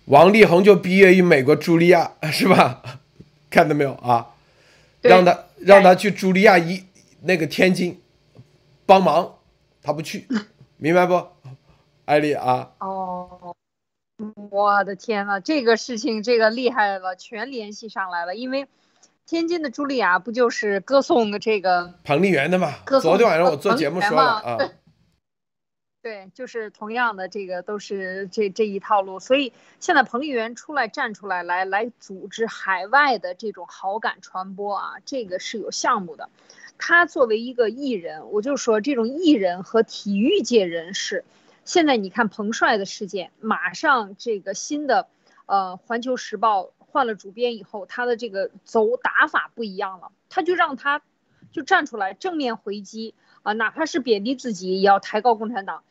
王力宏就毕业于美国茱莉亚，<laughs> 是吧？看到没有啊？让他。让他去茱莉亚一那个天津帮忙，他不去，明白不，艾丽啊？哦，我的天呐，这个事情这个厉害了，全联系上来了。因为天津的茱莉亚不就是歌颂的这个 <laughs> 彭丽媛的嘛？昨天晚上我做节目说了啊。对，就是同样的，这个都是这这一套路。所以现在彭丽媛出来站出来，来来组织海外的这种好感传播啊，这个是有项目的。他作为一个艺人，我就说这种艺人和体育界人士，现在你看彭帅的事件，马上这个新的呃环球时报换了主编以后，他的这个走打法不一样了，他就让他就站出来正面回击啊，哪怕是贬低自己，也要抬高共产党。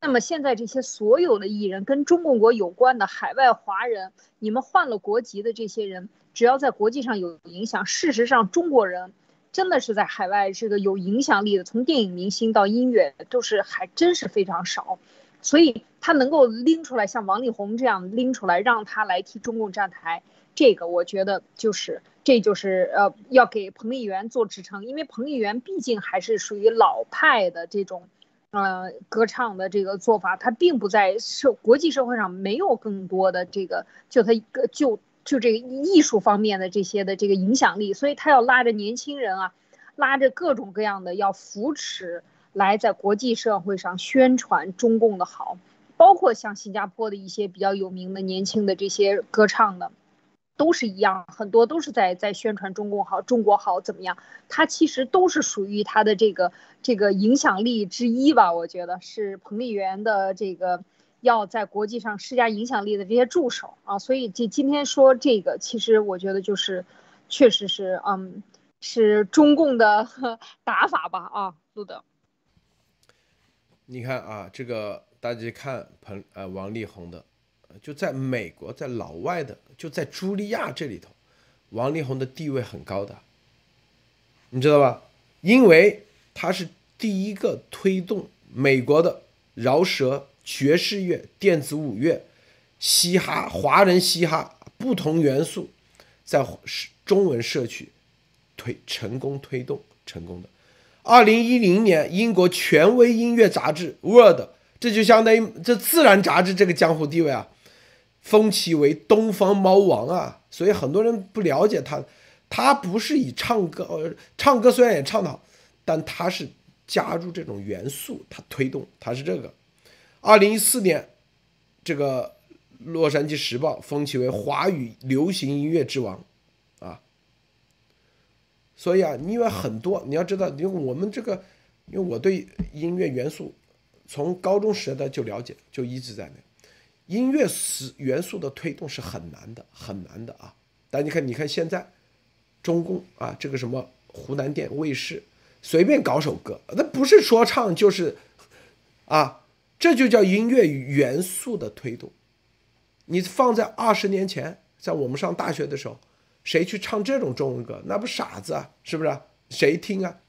那么现在这些所有的艺人跟中共国有关的海外华人，你们换了国籍的这些人，只要在国际上有影响，事实上中国人真的是在海外这个有影响力的，从电影明星到音乐都是还真是非常少，所以他能够拎出来像王力宏这样拎出来，让他来替中共站台，这个我觉得就是这就是呃要给彭丽媛做支撑，因为彭丽媛毕竟还是属于老派的这种。呃，歌唱的这个做法，他并不在社国际社会上没有更多的这个，就他一个就就这个艺术方面的这些的这个影响力，所以他要拉着年轻人啊，拉着各种各样的要扶持，来在国际社会上宣传中共的好，包括像新加坡的一些比较有名的年轻的这些歌唱的。都是一样，很多都是在在宣传中共好，中国好怎么样？他其实都是属于他的这个这个影响力之一吧？我觉得是彭丽媛的这个要在国际上施加影响力的这些助手啊。所以这今天说这个，其实我觉得就是确实是嗯，是中共的 <laughs> 打法吧？啊，路德，你看啊，这个大家看彭呃王力宏的。就在美国，在老外的，就在茱莉亚这里头，王力宏的地位很高的，你知道吧？因为他是第一个推动美国的饶舌、爵士乐、电子舞乐、嘻哈、华人嘻哈不同元素在中文社区推成功推动成功的。二零一零年，英国权威音乐杂志《World》，这就相当于这自然杂志这个江湖地位啊。封其为东方猫王啊，所以很多人不了解他，他不是以唱歌，呃，唱歌虽然也唱得好，但他是加入这种元素，他推动，他是这个。二零一四年，这个《洛杉矶时报》封其为华语流行音乐之王，啊，所以啊，因为很多你要知道，因为我们这个，因为我对音乐元素从高中时代就了解，就一直在那。音乐是元素的推动是很难的，很难的啊！但你看，你看现在，中共啊，这个什么湖南电卫视，随便搞首歌，那不是说唱就是，啊，这就叫音乐元素的推动。你放在二十年前，在我们上大学的时候，谁去唱这种中文歌？那不傻子啊，是不是？谁听啊？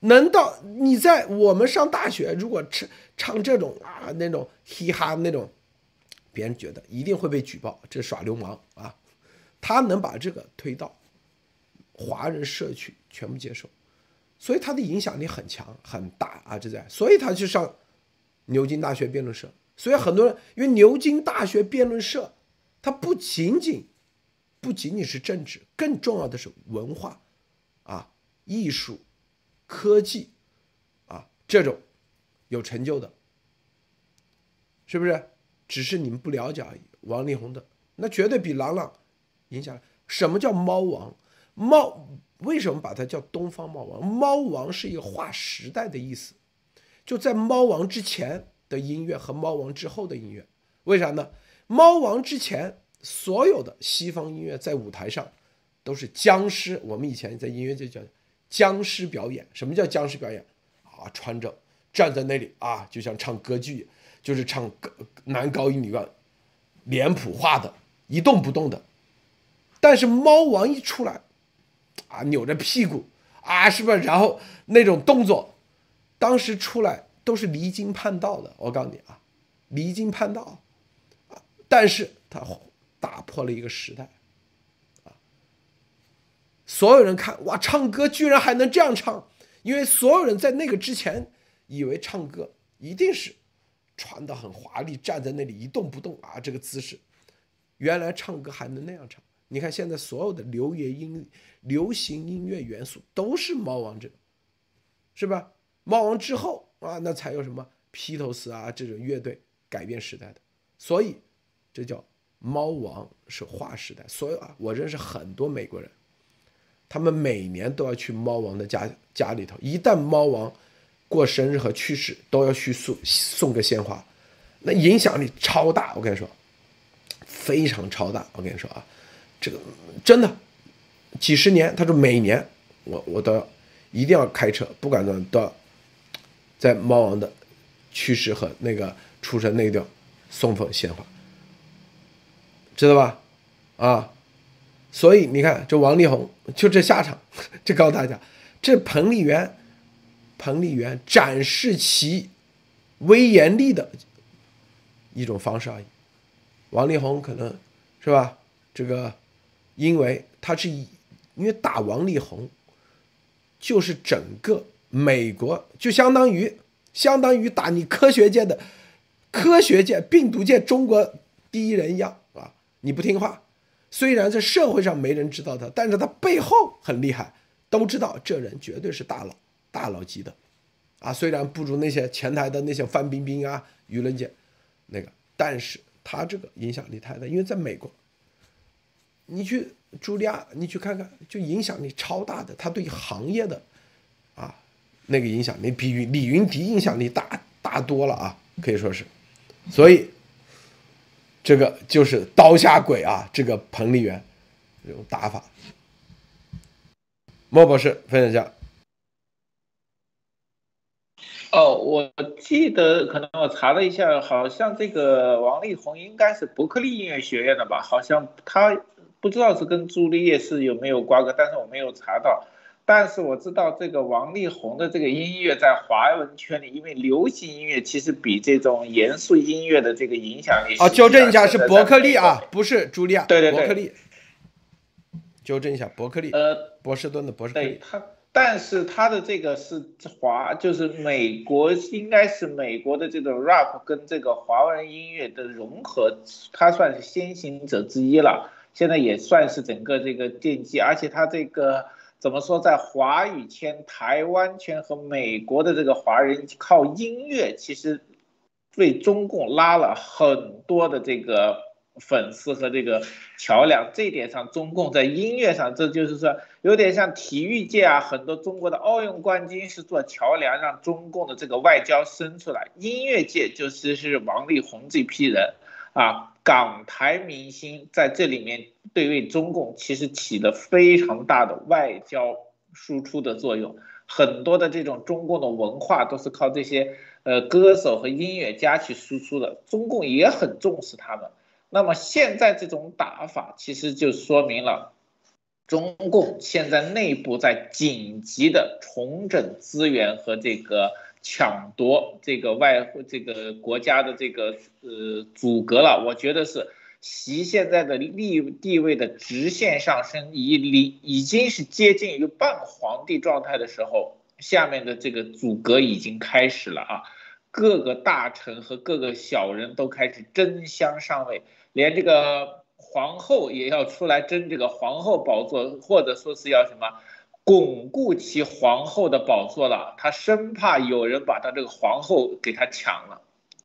难道你在我们上大学，如果唱唱这种啊那种嘻哈那种？别人觉得一定会被举报，这耍流氓啊！他能把这个推到华人社区全部接受，所以他的影响力很强很大啊！这在，所以他去上牛津大学辩论社。所以很多人因为牛津大学辩论社，它不仅仅不仅仅是政治，更重要的是文化啊、艺术、科技啊这种有成就的，是不是？只是你们不了解而已。王力宏的那绝对比郎朗影响。什么叫猫王？猫为什么把它叫东方猫王？猫王是一个划时代的意思，就在猫王之前的音乐和猫王之后的音乐。为啥呢？猫王之前所有的西方音乐在舞台上都是僵尸。我们以前在音乐界叫僵尸表演。什么叫僵尸表演？啊，穿着站在那里啊，就像唱歌剧。就是唱男高音女高，脸谱化的，一动不动的。但是猫王一出来，啊，扭着屁股啊，是不是？然后那种动作，当时出来都是离经叛道的。我告诉你啊，离经叛道啊，但是他打破了一个时代啊。所有人看哇，唱歌居然还能这样唱，因为所有人在那个之前以为唱歌一定是。穿的很华丽，站在那里一动不动啊，这个姿势，原来唱歌还能那样唱。你看现在所有的流言音、流行音乐元素都是猫王这，是吧？猫王之后啊，那才有什么披头士啊这种乐队改变时代的，所以这叫猫王是划时代。所有啊，我认识很多美国人，他们每年都要去猫王的家家里头，一旦猫王过生日和去世，都要去送送个鲜花，那影响力超大。我跟你说，非常超大。我跟你说啊，这个真的几十年，他说每年我我都要一定要开车，不管怎么都要在猫王的去世和那个出生那个地送份鲜花，知道吧？啊，所以你看这王力宏就这下场，<laughs> 这告诉大家，这彭丽媛，彭丽媛展示其威严力的一种方式而已。王力宏可能是吧？这个因为他是以因为打王力宏，就是整个美国就相当于相当于打你科学界的科学界病毒界中国第一人一样啊！你不听话，虽然在社会上没人知道他，但是他背后很厉害，都知道这人绝对是大佬大佬级的啊！虽然不如那些前台的那些范冰冰啊、舆论界那个，但是他这个影响力太大，因为在美国，你去茱莉亚，你去看看，就影响力超大的，他对行业的那个影响力比李云迪影响力大大多了啊，可以说是，所以这个就是刀下鬼啊，这个彭丽媛这种打法。莫博士分享一下。哦，我记得可能我查了一下，好像这个王力宏应该是伯克利音乐学院的吧？好像他不知道是跟朱丽叶是有没有瓜葛，但是我没有查到。但是我知道这个王力宏的这个音乐在华文圈里，因为流行音乐其实比这种严肃音乐的这个影响力。啊，纠正一下，是伯克利啊，不是茱莉亚。对对对，伯克利。纠正一下，伯克利。呃，波士顿的伯克利。对他。但是他的这个是华，就是美国，应该是美国的这种 rap 跟这个华文音乐的融合，他算是先行者之一了。现在也算是整个这个奠基，而且他这个怎么说，在华语圈、台湾圈和美国的这个华人靠音乐，其实为中共拉了很多的这个。粉丝和这个桥梁，这一点上，中共在音乐上，这就是说有点像体育界啊，很多中国的奥运冠军是做桥梁，让中共的这个外交生出来。音乐界就是是王力宏这批人啊，港台明星在这里面对位中共，其实起了非常大的外交输出的作用。很多的这种中共的文化都是靠这些呃歌手和音乐家去输出的，中共也很重视他们。那么现在这种打法，其实就说明了，中共现在内部在紧急的重整资源和这个抢夺这个外这个国家的这个呃阻隔了。我觉得是习现在的立地位的直线上升，已离已经是接近于半皇帝状态的时候，下面的这个阻隔已经开始了啊，各个大臣和各个小人都开始争相上位。连这个皇后也要出来争这个皇后宝座，或者说是要什么巩固其皇后的宝座了。他生怕有人把他这个皇后给他抢了。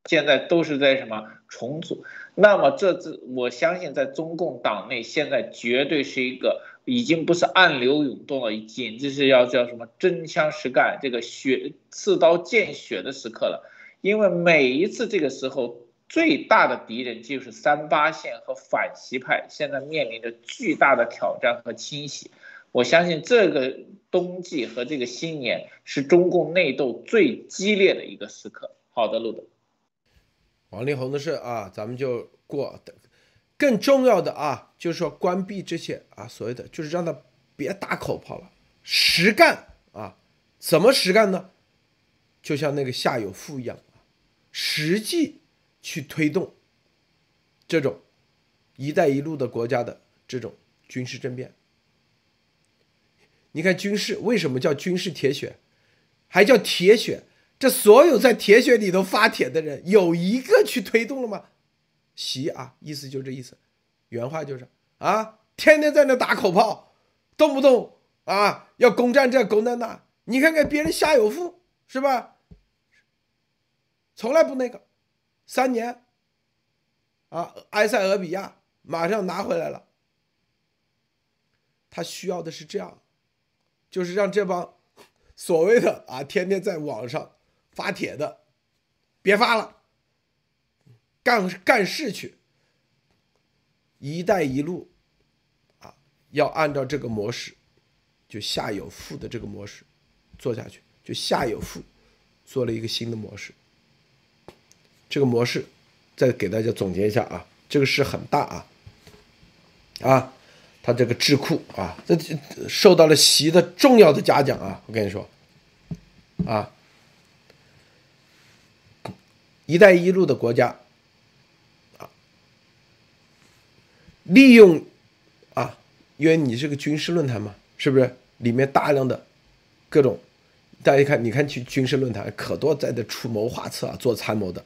现在都是在什么重组？那么这次我相信，在中共党内现在绝对是一个已经不是暗流涌动了，简直是要叫什么真枪实干，这个血刺刀见血的时刻了。因为每一次这个时候。最大的敌人就是三八线和反习派，现在面临着巨大的挑战和清洗。我相信这个冬季和这个新年是中共内斗最激烈的一个时刻。好的，路德。王力宏的事啊，咱们就过。更重要的啊，就是说关闭这些啊，所谓的就是让他别打口炮了，实干啊。怎么实干呢？就像那个夏有富一样实际。去推动这种“一带一路”的国家的这种军事政变。你看军事为什么叫军事铁血，还叫铁血？这所有在铁血里头发帖的人，有一个去推动了吗？习啊，意思就这意思，原话就是啊，天天在那打口炮，动不动啊要攻占这攻占那。你看看别人夏有富是吧？从来不那个，三年，啊，埃塞俄比亚马上拿回来了。他需要的是这样，就是让这帮所谓的啊，天天在网上发帖的，别发了，干干事去。一带一路，啊，要按照这个模式，就下有富的这个模式做下去，就下有富做了一个新的模式。这个模式，再给大家总结一下啊，这个事很大啊，啊。他这个智库啊，这受到了习的重要的嘉奖啊！我跟你说，啊，“一带一路”的国家啊，利用啊，因为你是个军事论坛嘛，是不是？里面大量的各种，大家看，你看去军事论坛可多在这出谋划策啊，做参谋的，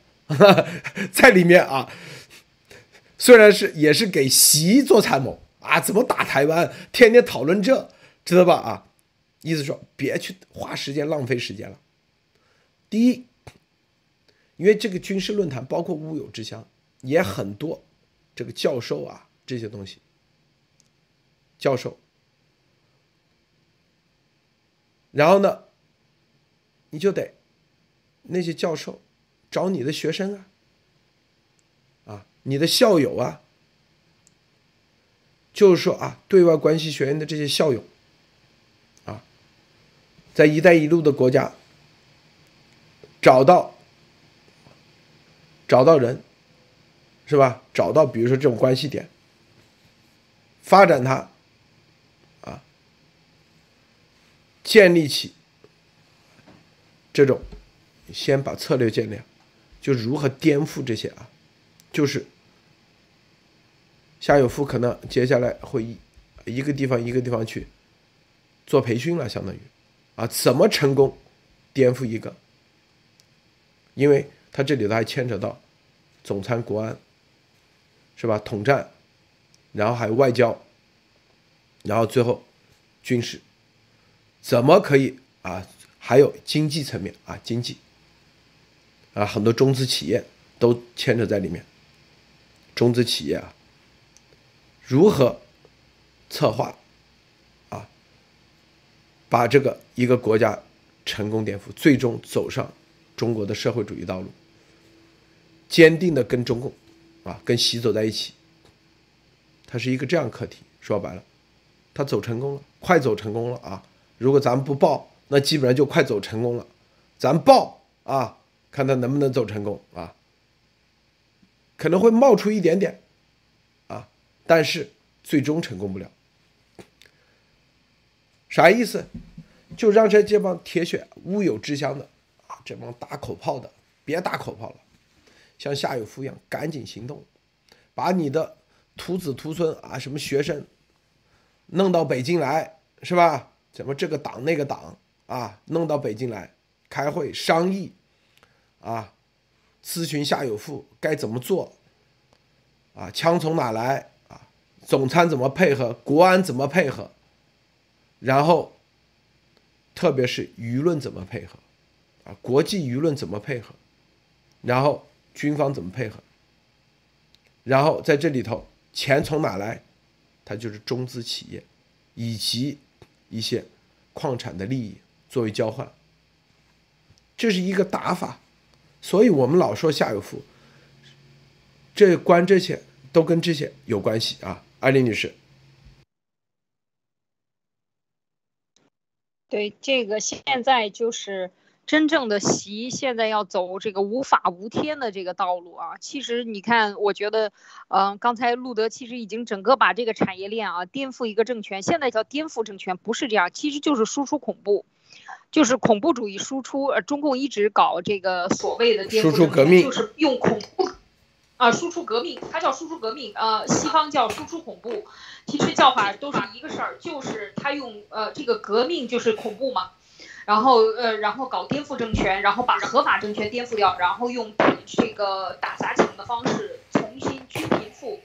<laughs> 在里面啊，虽然是也是给习做参谋。啊，怎么打台湾？天天讨论这，知道吧？啊，意思说别去花时间浪费时间了。第一，因为这个军事论坛包括乌有之乡也很多，这个教授啊这些东西，教授，然后呢，你就得那些教授找你的学生啊，啊，你的校友啊。就是说啊，对外关系学院的这些校友，啊，在“一带一路”的国家找到找到人，是吧？找到比如说这种关系点，发展它，啊，建立起这种，先把策略建立，就如何颠覆这些啊，就是。夏有夫可能接下来会一一个地方一个地方去做培训了，相当于啊，怎么成功颠覆一个？因为他这里头还牵扯到总参国安，是吧？统战，然后还有外交，然后最后军事，怎么可以啊？还有经济层面啊，经济啊，很多中资企业都牵扯在里面，中资企业啊。如何策划啊？把这个一个国家成功颠覆，最终走上中国的社会主义道路，坚定的跟中共啊，跟习走在一起。它是一个这样课题。说白了，他走成功了，快走成功了啊！如果咱们不报，那基本上就快走成功了。咱报啊，看他能不能走成功啊？可能会冒出一点点。但是最终成功不了，啥意思？就让这这帮铁血乌有之乡的啊，这帮打口炮的别打口炮了，像夏有夫一样赶紧行动，把你的徒子徒孙啊，什么学生弄到北京来，是吧？怎么这个党那个党啊，弄到北京来开会商议啊，咨询夏有富该怎么做啊？枪从哪来？总参怎么配合？国安怎么配合？然后，特别是舆论怎么配合？啊，国际舆论怎么配合？然后军方怎么配合？然后在这里头，钱从哪来？它就是中资企业以及一些矿产的利益作为交换。这是一个打法，所以我们老说下有富，这关这些都跟这些有关系啊。艾丽女士，对这个现在就是真正的习，现在要走这个无法无天的这个道路啊。其实你看，我觉得，嗯，刚才路德其实已经整个把这个产业链啊颠覆一个政权，现在叫颠覆政权，不是这样，其实就是输出恐怖，就是恐怖主义输出。呃，中共一直搞这个所谓的输出革命，就是用恐怖。啊，输出革命，它叫输出革命，呃，西方叫输出恐怖，其实叫法都是一个事儿，就是他用呃这个革命就是恐怖嘛，然后呃然后搞颠覆政权，然后把合法政权颠覆掉，然后用这个打砸抢的方式重新均贫富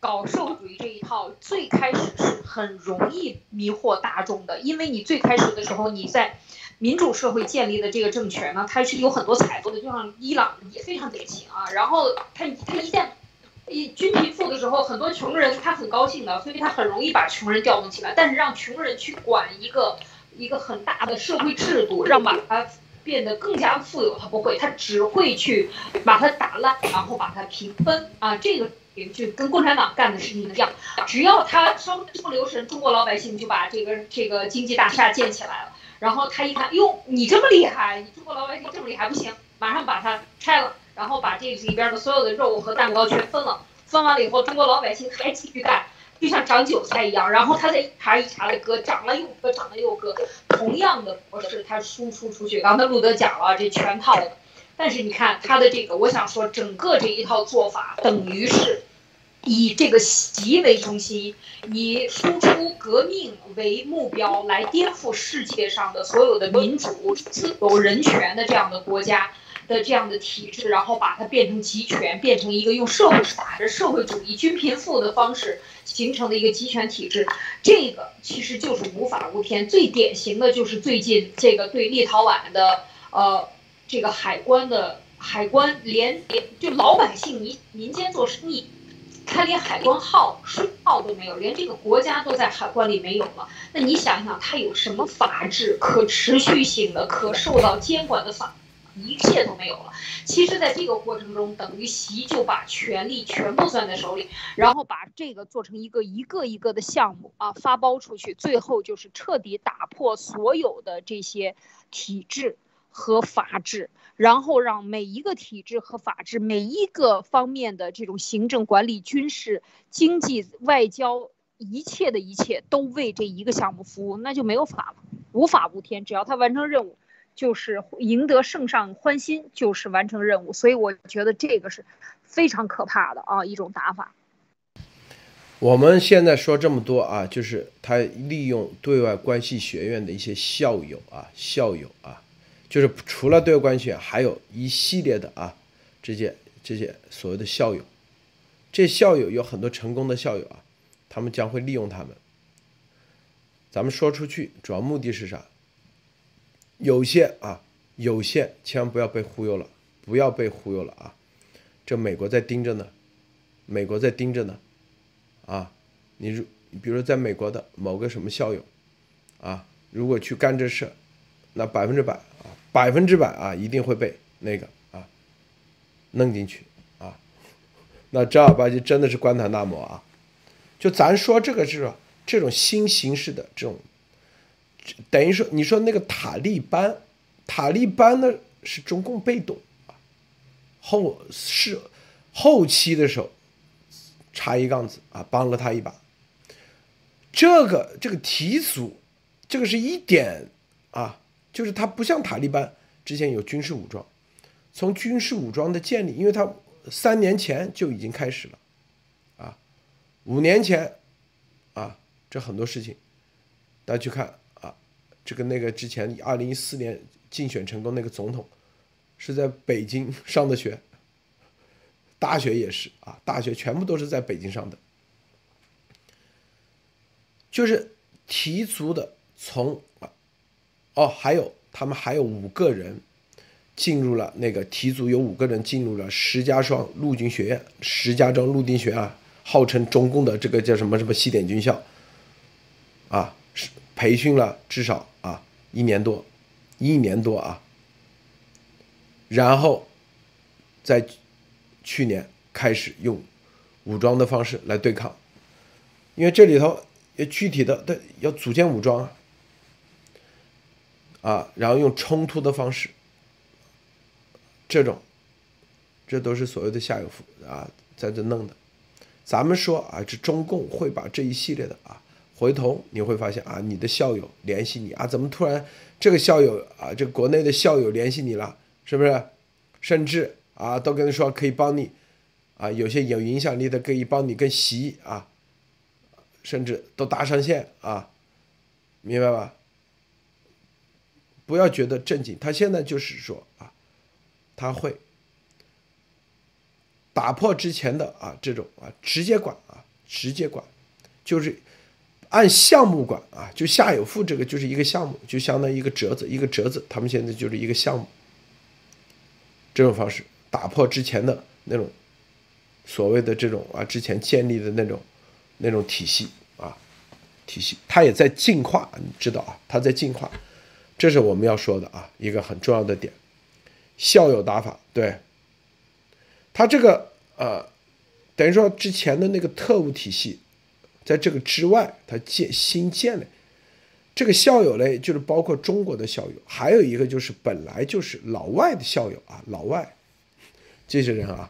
搞社会主义这一套，最开始是很容易迷惑大众的，因为你最开始的时候你在民主社会建立的这个政权呢，它是有很多财富的，就像伊朗也非常典型啊。然后他他一旦一军民富的时候，很多穷人他很高兴的，所以他很容易把穷人调动起来。但是让穷人去管一个一个很大的社会制度，让把它变得更加富有，他不会，他只会去把它打烂，然后把它平分啊。这个就跟共产党干的事情一样，只要他稍微不留神，中国老百姓就把这个这个经济大厦建起来了。然后他一看，哟，你这么厉害，你中国老百姓这么厉害，不行，马上把它拆了，然后把这里边的所有的肉和蛋糕全分了。分完了以后，中国老百姓还继续干，就像长韭菜一样。然后他再一茬一茬的割，长了又割，长了又割，同样的模式，他输出出去。刚才路德讲了，这全套的。但是你看他的这个，我想说，整个这一套做法，等于是。以这个习为中心，以输出革命为目标来颠覆世界上的所有的民主、自由、人权的这样的国家的这样的体制，然后把它变成集权，变成一个用社会打着社会主义均贫富的方式形成的一个集权体制。这个其实就是无法无天。最典型的就是最近这个对立陶宛的呃这个海关的海关连连就老百姓民民间做生意。他连海关号、税号都没有，连这个国家都在海关里没有了。那你想想，他有什么法治、可持续性的、可受到监管的法？一切都没有了。其实，在这个过程中，等于习就把权力全部攥在手里，然后把这个做成一个一个一个的项目啊，发包出去，最后就是彻底打破所有的这些体制和法治。然后让每一个体制和法治，每一个方面的这种行政管理、军事、经济、外交，一切的一切都为这一个项目服务，那就没有法了，无法无天。只要他完成任务，就是赢得圣上欢心，就是完成任务。所以我觉得这个是非常可怕的啊，一种打法。我们现在说这么多啊，就是他利用对外关系学院的一些校友啊，校友啊。就是除了对外关系，还有一系列的啊，这些这些所谓的校友，这校友有很多成功的校友啊，他们将会利用他们。咱们说出去，主要目的是啥？有些啊，有些千万不要被忽悠了，不要被忽悠了啊！这美国在盯着呢，美国在盯着呢，啊，你如比如在美国的某个什么校友，啊，如果去干这事，那百分之百。百分之百啊，一定会被那个啊弄进去啊，那正儿八经真的是关塔那摩啊！就咱说这个是这种新形式的这种，等于说你说那个塔利班，塔利班呢是中共被动啊，后是后期的时候插一杠子啊，帮了他一把。这个这个提速，这个是一点啊。就是他不像塔利班之前有军事武装，从军事武装的建立，因为他三年前就已经开始了，啊，五年前，啊，这很多事情，大家去看啊，这个那个之前二零一四年竞选成功那个总统，是在北京上的学，大学也是啊，大学全部都是在北京上的，就是提足的从。哦，还有他们还有五个人进入了那个题组，有五个人进入了石家庄陆军学院，石家庄陆军学院号称中共的这个叫什么什么西点军校，啊，是培训了至少啊一年多，一年多啊，然后在去年开始用武装的方式来对抗，因为这里头要具体的的要组建武装啊。啊，然后用冲突的方式，这种，这都是所谓的下游服啊，在这弄的。咱们说啊，这中共会把这一系列的啊，回头你会发现啊，你的校友联系你啊，怎么突然这个校友啊，这国内的校友联系你了，是不是？甚至啊，都跟你说可以帮你啊，有些有影响力的可以帮你跟习啊，甚至都搭上线啊，明白吧？不要觉得正经，他现在就是说啊，他会打破之前的啊这种啊直接管啊直接管，就是按项目管啊，就夏有富这个就是一个项目，就相当于一个折子，一个折子，他们现在就是一个项目。这种方式打破之前的那种所谓的这种啊，之前建立的那种那种体系啊，体系，它也在进化，你知道啊，它在进化，这是我们要说的啊，一个很重要的点。校友打法，对，他这个呃，等于说之前的那个特务体系，在这个之外，他建新建了这个校友嘞，就是包括中国的校友，还有一个就是本来就是老外的校友啊，老外这些人啊，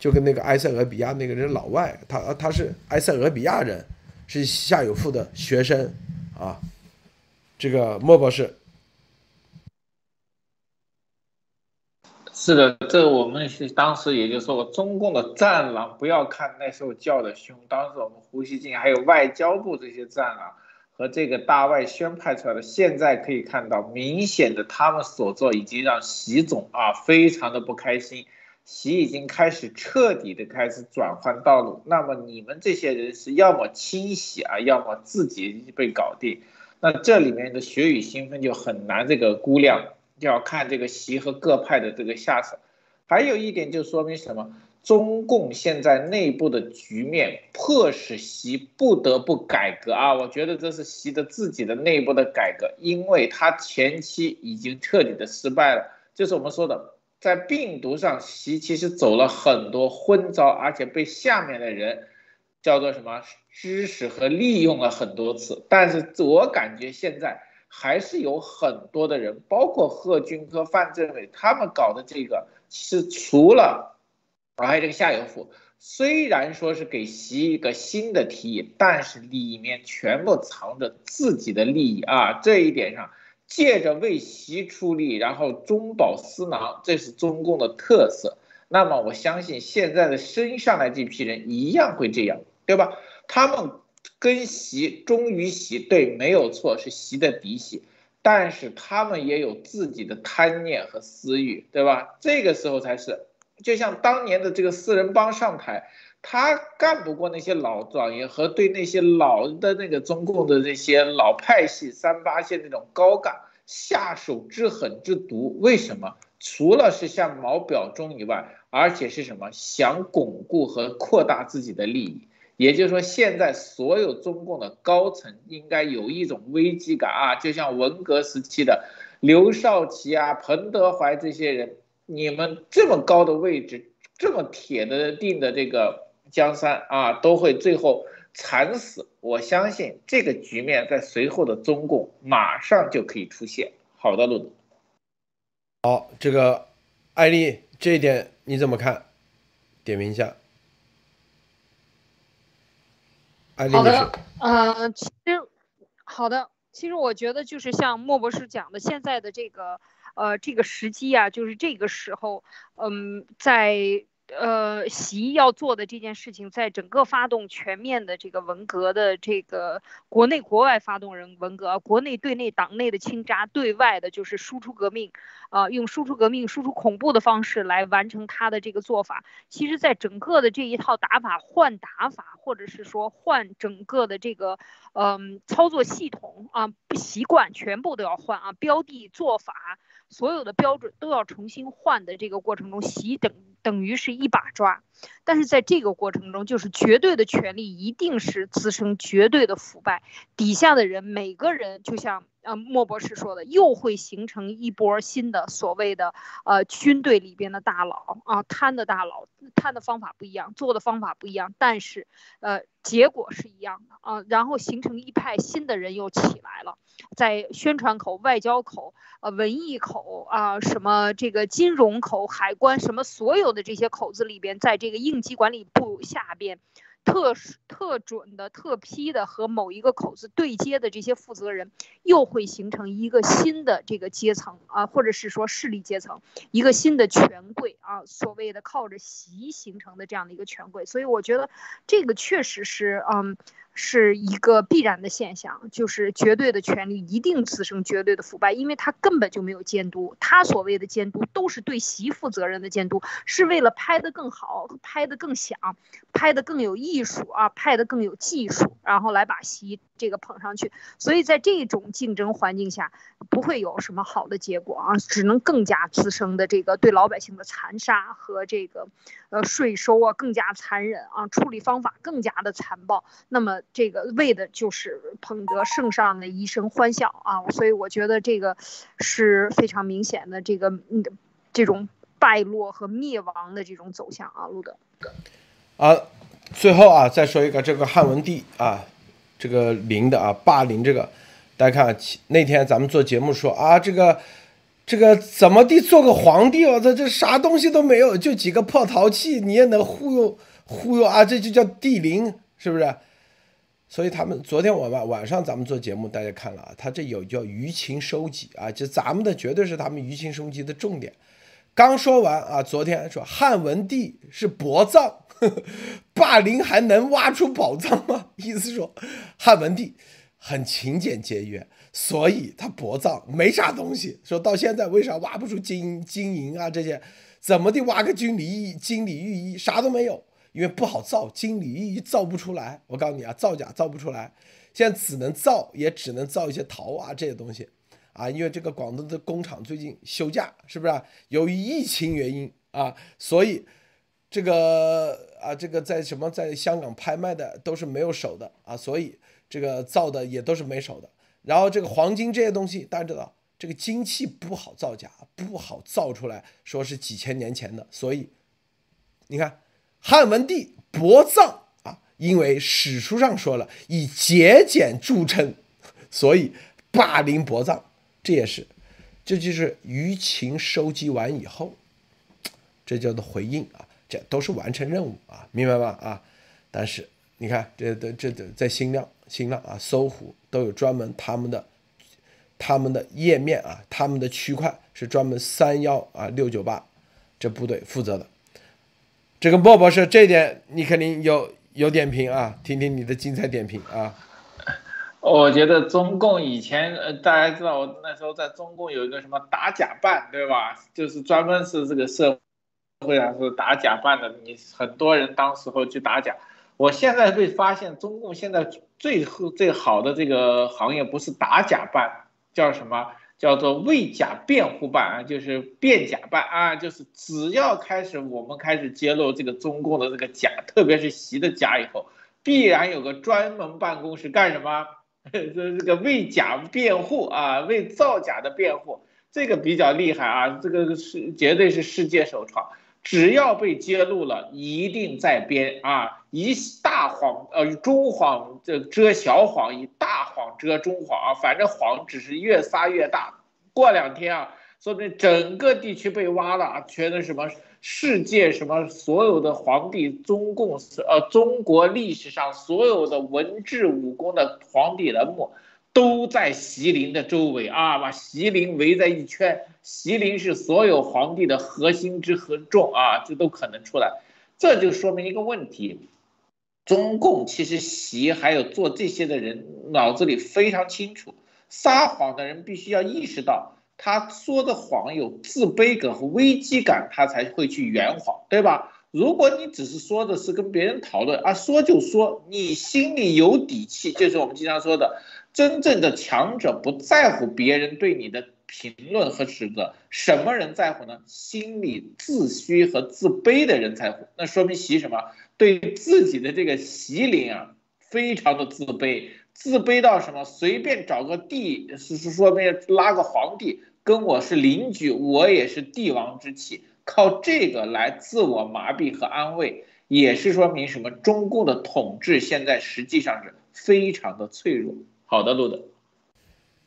就跟那个埃塞俄比亚那个人老外，他他是埃塞俄比亚人，是夏有富的学生啊，这个莫博士。是的，这我们是当时也就说过，中共的战狼，不要看那时候叫的凶，当时我们胡锡进还有外交部这些战狼和这个大外宣派出来的，现在可以看到，明显的他们所做已经让习总啊非常的不开心，习已经开始彻底的开始转换道路。那么你们这些人是要么清洗啊，要么自己被搞定，那这里面的血雨腥风就很难这个估量。要看这个习和各派的这个下场，还有一点就说明什么？中共现在内部的局面迫使习不得不改革啊！我觉得这是习的自己的内部的改革，因为他前期已经彻底的失败了。就是我们说的，在病毒上，习其实走了很多昏招，而且被下面的人叫做什么知识和利用了很多次。但是我感觉现在。还是有很多的人，包括贺军科、范政委，他们搞的这个，是除了，还有这个夏有福，虽然说是给习一个新的提议，但是里面全部藏着自己的利益啊！这一点上，借着为习出力，然后中饱私囊，这是中共的特色。那么我相信现在的升上来这批人一样会这样，对吧？他们。跟习忠于习，对，没有错，是习的嫡系，但是他们也有自己的贪念和私欲，对吧？这个时候才是，就像当年的这个四人帮上台，他干不过那些老状元和对那些老的那个中共的那些老派系三八线那种高干下手之狠之毒，为什么？除了是向毛表忠以外，而且是什么？想巩固和扩大自己的利益。也就是说，现在所有中共的高层应该有一种危机感啊，就像文革时期的刘少奇啊、彭德怀这些人，你们这么高的位置，这么铁的定的这个江山啊，都会最后惨死。我相信这个局面在随后的中共马上就可以出现。好的，陆总。好，这个艾丽这一点你怎么看？点评一下。好的，呃，其实好的，其实我觉得就是像莫博士讲的，现在的这个呃这个时机啊，就是这个时候，嗯，在。呃，习要做的这件事情，在整个发动全面的这个文革的这个国内国外发动人文革，国内对内党内的清渣，对外的就是输出革命，啊，用输出革命、输出恐怖的方式来完成他的这个做法。其实，在整个的这一套打法换打法，或者是说换整个的这个嗯操作系统啊，不习惯全部都要换啊，标的做法。所有的标准都要重新换的这个过程中，习等等于是一把抓，但是在这个过程中，就是绝对的权力一定是滋生绝对的腐败，底下的人每个人就像呃莫博士说的，又会形成一波新的所谓的呃军队里边的大佬啊，贪的大佬，贪的方法不一样，做的方法不一样，但是呃结果是一样的啊，然后形成一派新的人又起来了。在宣传口、外交口、呃文艺口啊，什么这个金融口、海关什么所有的这些口子里边，在这个应急管理部下边。特特准的、特批的和某一个口子对接的这些负责人，又会形成一个新的这个阶层啊，或者是说势力阶层，一个新的权贵啊，所谓的靠着习形成的这样的一个权贵。所以我觉得这个确实是，嗯，是一个必然的现象，就是绝对的权力一定滋生绝对的腐败，因为他根本就没有监督，他所谓的监督都是对习负责任的监督，是为了拍得更好、拍得更响、拍得更有意。技术啊，派的更有技术，然后来把习这个捧上去。所以在这种竞争环境下，不会有什么好的结果啊，只能更加滋生的这个对老百姓的残杀和这个，呃，税收啊更加残忍啊，处理方法更加的残暴。那么这个为的就是捧得圣上的一声欢笑啊，所以我觉得这个是非常明显的这个嗯这种。败落和灭亡的这种走向啊，路德。啊，最后啊，再说一个这个汉文帝啊，这个陵的啊，霸陵这个，大家看那天咱们做节目说啊，这个这个怎么地做个皇帝哦，这这啥东西都没有，就几个破陶器，你也能忽悠忽悠啊？这就叫帝陵，是不是？所以他们昨天晚晚晚上咱们做节目，大家看了啊，他这有叫舆情收集啊，就咱们的绝对是他们舆情收集的重点。刚说完啊，昨天说汉文帝是宝藏，<laughs> 霸陵还能挖出宝藏吗？意思说汉文帝很勤俭节约，所以他薄葬没啥东西。说到现在为啥挖不出金金银啊这些？怎么地挖个金缕衣金缕玉衣啥都没有，因为不好造，金缕玉衣造不出来。我告诉你啊，造假造不出来，现在只能造，也只能造一些陶啊这些东西。啊，因为这个广东的工厂最近休假，是不是？由于疫情原因啊，所以这个啊，这个在什么在香港拍卖的都是没有手的啊，所以这个造的也都是没手的。然后这个黄金这些东西，大家知道，这个金器不好造假，不好造出来，说是几千年前的。所以你看，汉文帝薄葬啊，因为史书上说了以节俭著称，所以霸陵薄葬。这也是，这就是舆情收集完以后，这叫做回应啊，这都是完成任务啊，明白吧？啊，但是你看，这这这在新浪、新浪啊、搜狐都有专门他们的他们的页面啊，他们的区块是专门三幺啊六九八这部队负责的。这个莫博士，这一点你肯定有有点评啊，听听你的精彩点评啊。我觉得中共以前，呃，大家知道，我那时候在中共有一个什么打假办，对吧？就是专门是这个社会上是打假办的，你很多人当时候去打假。我现在会发现，中共现在最最好的这个行业不是打假办，叫什么？叫做为假辩护办啊，就是辩假办啊，就是只要开始我们开始揭露这个中共的这个假，特别是习的假以后，必然有个专门办公室干什么？<laughs> 这这个为假辩护啊，为造假的辩护，这个比较厉害啊，这个是绝对是世界首创。只要被揭露了，一定在编啊，以大谎呃中谎这遮小谎，以大谎遮中谎啊，反正谎只是越撒越大。过两天啊，说不定整个地区被挖了啊，全都什么？世界什么所有的皇帝，中共呃中国历史上所有的文治武功的皇帝的墓，都在席陵的周围啊，把席陵围在一圈。席陵是所有皇帝的核心之核重啊，这都可能出来。这就说明一个问题：中共其实习还有做这些的人脑子里非常清楚，撒谎的人必须要意识到。他说的谎有自卑感和危机感，他才会去圆谎，对吧？如果你只是说的是跟别人讨论啊，说就说，你心里有底气，就是我们经常说的，真正的强者不在乎别人对你的评论和指责。什么人在乎呢？心里自虚和自卑的人在乎。那说明习什么？对自己的这个习灵啊，非常的自卑，自卑到什么？随便找个帝，是是说明拉个皇帝。跟我是邻居，我也是帝王之气，靠这个来自我麻痹和安慰，也是说明什么？中共的统治现在实际上是非常的脆弱。好的，路德。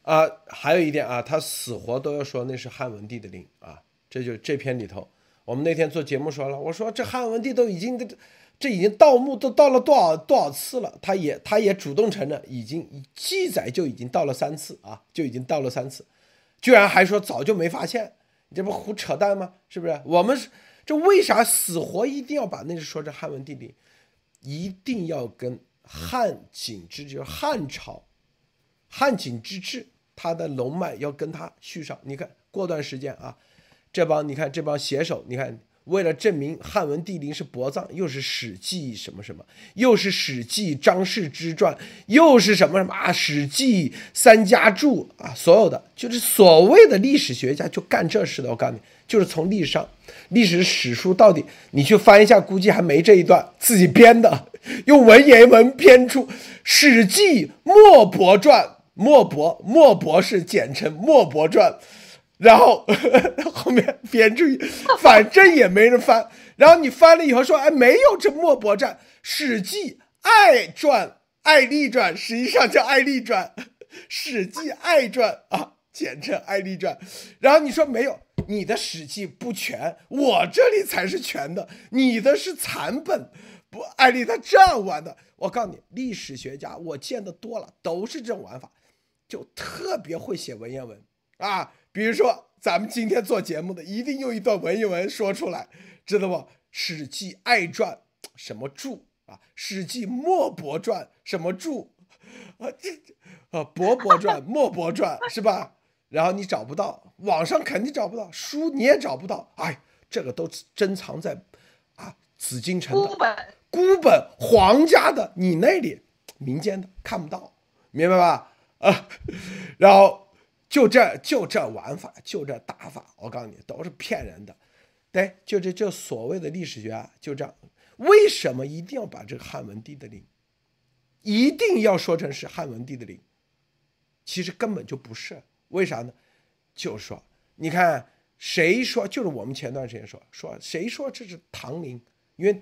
啊，还有一点啊，他死活都要说那是汉文帝的陵啊，这就这篇里头，我们那天做节目说了，我说这汉文帝都已经这已经盗墓都盗了多少多少次了，他也他也主动承认，已经记载就已经盗了三次啊，就已经盗了三次。居然还说早就没发现，你这不胡扯淡吗？是不是？我们这为啥死活一定要把那说这汉文帝陵，一定要跟汉景之就是汉朝，汉景之治他的龙脉要跟他续上。你看过段时间啊，这帮你看这帮写手，你看为了证明汉文帝陵是薄葬，又是《史记》什么什么，又是《史记》张氏之传，又是什么什么啊，《史记》三家注啊，所有的就是所谓的历史学家就干这事的。我告诉你，就是从历史上历史史书到底你去翻一下，估计还没这一段自己编的，用文言文编出《史记·莫伯传》，莫伯莫伯是简称《莫伯传》。然后 <laughs> 后面编出，反正也没人翻。然后你翻了以后说，哎，没有这莫伯传，《史记爱传》《爱丽传》实际上叫《爱丽传》，《史记爱传》啊，简称《爱丽传》。然后你说没有，你的《史记》不全，我这里才是全的，你的是残本。不，艾丽他这样玩的。我告诉你，历史学家我见的多了，都是这种玩法，就特别会写文言文啊。比如说，咱们今天做节目的一定用一段文言文说出来，知道不？《史记爱传》什么注啊？《史记墨伯传》什么注啊？这啊，《伯伯传》《墨伯传》<laughs> 是吧？然后你找不到，网上肯定找不到，书你也找不到。哎，这个都珍藏在啊紫禁城的孤本，孤本皇家的，你那里民间的看不到，明白吧？啊，<laughs> 然后。就这就这玩法，就这打法，我告诉你都是骗人的。对，就这就所谓的历史学啊，就这样。为什么一定要把这个汉文帝的陵，一定要说成是汉文帝的陵？其实根本就不是，为啥呢？就是说，你看谁说？就是我们前段时间说说谁说这是唐陵？因为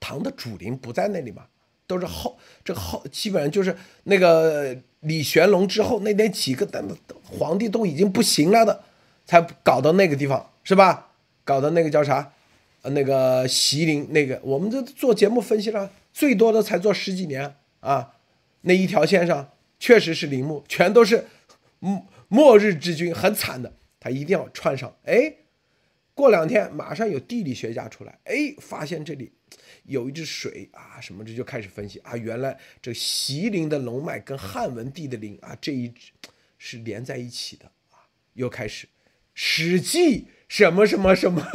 唐的主陵不在那里嘛。都是后这后基本上就是那个李玄龙之后那那几个皇帝都已经不行了的，才搞到那个地方是吧？搞到那个叫啥？呃，那个席陵那个，我们这做节目分析了，最多的才做十几年啊。那一条线上确实是陵墓，全都是末末日之君，很惨的。他一定要串上。哎，过两天马上有地理学家出来，哎，发现这里。有一只水啊，什么这就开始分析啊，原来这席陵的龙脉跟汉文帝的陵啊这一是连在一起的啊，又开始《史记》什么什么什么，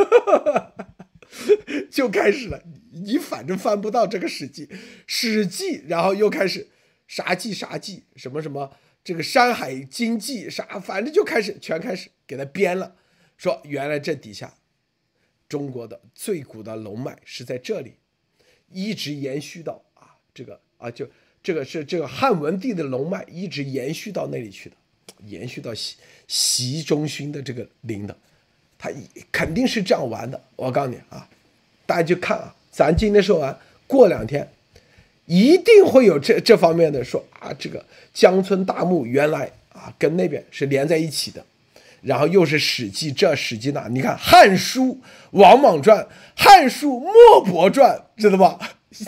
<laughs> 就开始了。你反正翻不到这个《史记》，《史记》，然后又开始啥记啥记，什么什么这个《山海经记》啥，反正就开始全开始给他编了，说原来这底下中国的最古的龙脉是在这里。一直延续到啊，这个啊，就这个是这个汉文帝的龙脉，一直延续到那里去的，延续到习习中勋的这个陵的，他肯定是这样玩的。我告诉你啊，大家就看啊，咱今天说完，过两天一定会有这这方面的说啊，这个江村大墓原来啊跟那边是连在一起的。然后又是《史记》，这《史记》那，你看《汉书》《王莽传》《汉书》《莫伯传》，知道吧？<laughs>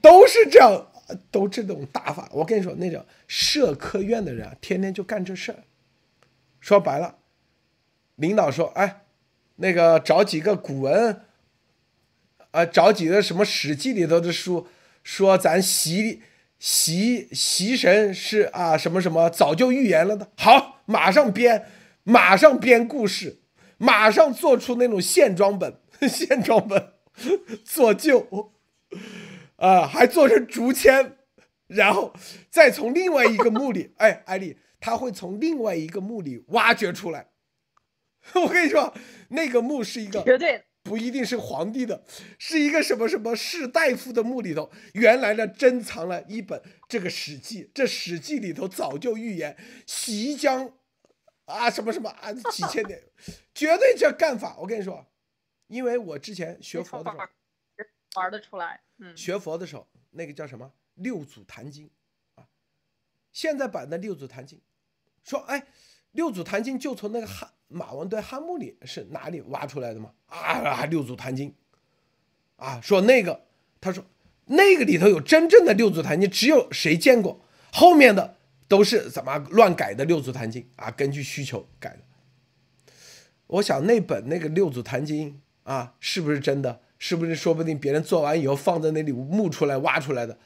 都是这样，都这种打法。我跟你说，那种社科院的人啊，天天就干这事儿。说白了，领导说：“哎，那个找几个古文，啊，找几个什么《史记》里头的书，说咱习。”习习神是啊，什么什么早就预言了的。好，马上编，马上编故事，马上做出那种线装本，<laughs> 线装本做旧，啊，还做成竹签，然后再从另外一个墓里，哎，艾丽，他会从另外一个墓里挖掘出来。<laughs> 我跟你说，那个墓是一个绝对。不一定是皇帝的，是一个什么什么士大夫的墓里头，原来呢珍藏了一本这个《史记》，这《史记》里头早就预言习将啊什么什么啊几千年，绝对这干法。我跟你说，因为我之前学佛的时候玩得出来，嗯，学佛的时候那个叫什么《六祖坛经》啊，现在版的《六祖坛经》，说哎，《六祖坛经》就从那个汉。马王堆汉墓里是哪里挖出来的吗？啊，六祖坛经，啊，说那个，他说那个里头有真正的六祖坛经，只有谁见过？后面的都是怎么乱改的六祖坛经啊？根据需求改的。我想那本那个六祖坛经啊，是不是真的？是不是说不定别人做完以后放在那里墓出来挖出来的？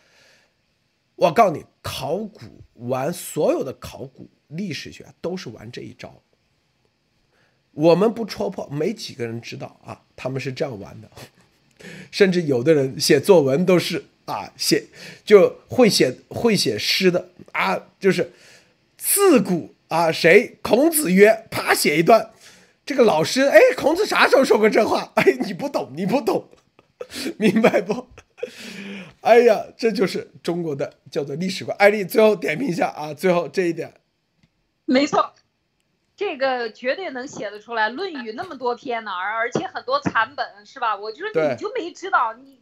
我告诉你，考古玩所有的考古历史学都是玩这一招。我们不戳破，没几个人知道啊，他们是这样玩的。<laughs> 甚至有的人写作文都是啊，写就会写会写诗的啊，就是自古啊，谁孔子曰，啪写一段。这个老师，哎，孔子啥时候说过这话？哎，你不懂，你不懂，<laughs> 明白不？哎呀，这就是中国的叫做历史观。艾丽最后点评一下啊，最后这一点，没错，这个绝对能写得出来。《论语》那么多篇呢，而而且很多残本，是吧？我就说你就没知道，你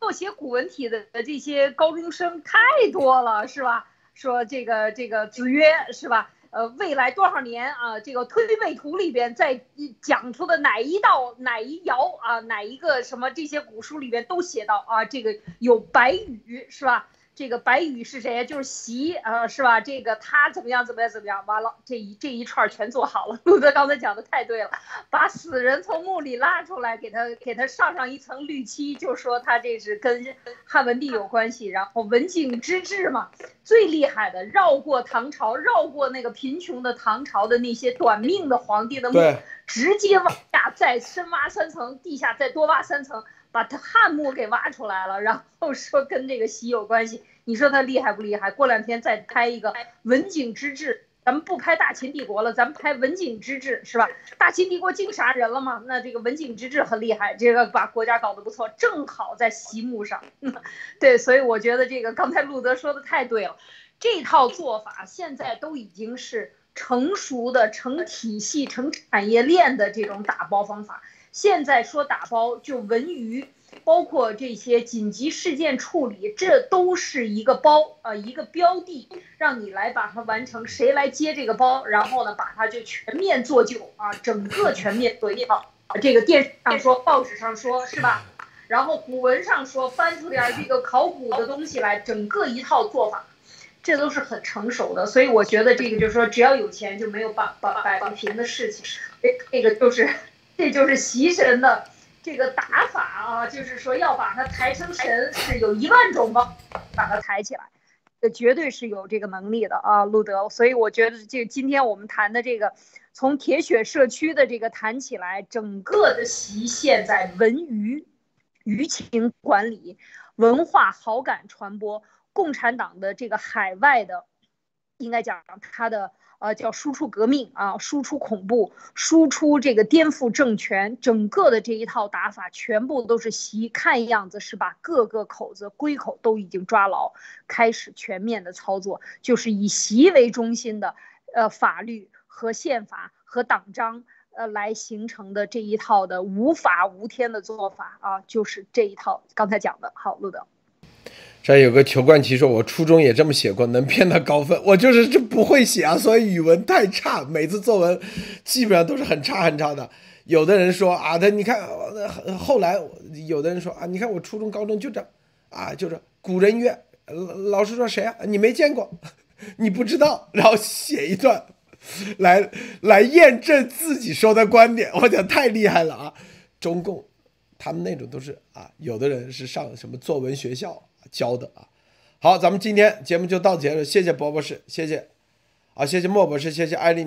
做写古文体的这些高中生太多了，是吧？说这个这个子曰，是吧？呃，未来多少年啊？这个推背图里边在讲出的哪一道、哪一爻啊？哪一个什么这些古书里边都写到啊？这个有白羽是吧？这个白羽是谁？就是习啊，是吧？这个他怎么样？怎么样？怎么样？完了，这一这一串全做好了。路德刚才讲的太对了，把死人从墓里拉出来，给他给他上上一层绿漆，就说他这是跟汉文帝有关系。然后文景之治嘛，最厉害的，绕过唐朝，绕过那个贫穷的唐朝的那些短命的皇帝的墓，直接往下再深挖三层，地下再多挖三层。把他汉墓给挖出来了，然后说跟这个习有关系，你说他厉害不厉害？过两天再拍一个文景之治，咱们不拍大秦帝国了，咱们拍文景之治，是吧？大秦帝国净杀人了嘛？那这个文景之治很厉害，这个把国家搞得不错，正好在席墓上。<laughs> 对，所以我觉得这个刚才路德说的太对了，这套做法现在都已经是成熟的、成体系、成产业链的这种打包方法。现在说打包就文娱，包括这些紧急事件处理，这都是一个包啊，一个标的，让你来把它完成。谁来接这个包，然后呢，把它就全面做旧啊，整个全面做一套。这个电视上说，报纸上说，是吧？然后古文上说，翻出点这个考古的东西来，整个一套做法，这都是很成熟的。所以我觉得这个就是说，只要有钱就没有摆摆摆不平的事情。这这个就是。这就是习神的这个打法啊，就是说要把它抬成神，是有一万种方把它抬起来，这绝对是有这个能力的啊，路德。所以我觉得这今天我们谈的这个，从铁血社区的这个谈起来，整个的习现在文娱、舆情管理、文化好感传播，共产党的这个海外的，应该讲他的。呃，叫输出革命啊，输出恐怖，输出这个颠覆政权，整个的这一套打法，全部都是习看样子是把各个口子、归口都已经抓牢，开始全面的操作，就是以习为中心的，呃，法律和宪法和党章，呃，来形成的这一套的无法无天的做法啊，就是这一套刚才讲的。好，陆德。这有个求冠奇说：“我初中也这么写过，能骗到高分。<laughs> 我就是这不会写啊，所以语文太差，每次作文基本上都是很差很差的。有的人说啊，他你看，后来有的人说啊，你看我初中高中就这，啊，就是古人曰，老师说谁啊？你没见过，<laughs> 你不知道，然后写一段，<laughs> 来来验证自己说的观点。我讲太厉害了啊！中共他们那种都是啊，有的人是上什么作文学校。”教的啊，好，咱们今天节目就到此结束，谢谢博博士，谢谢，啊，谢谢莫博士，谢谢艾丽。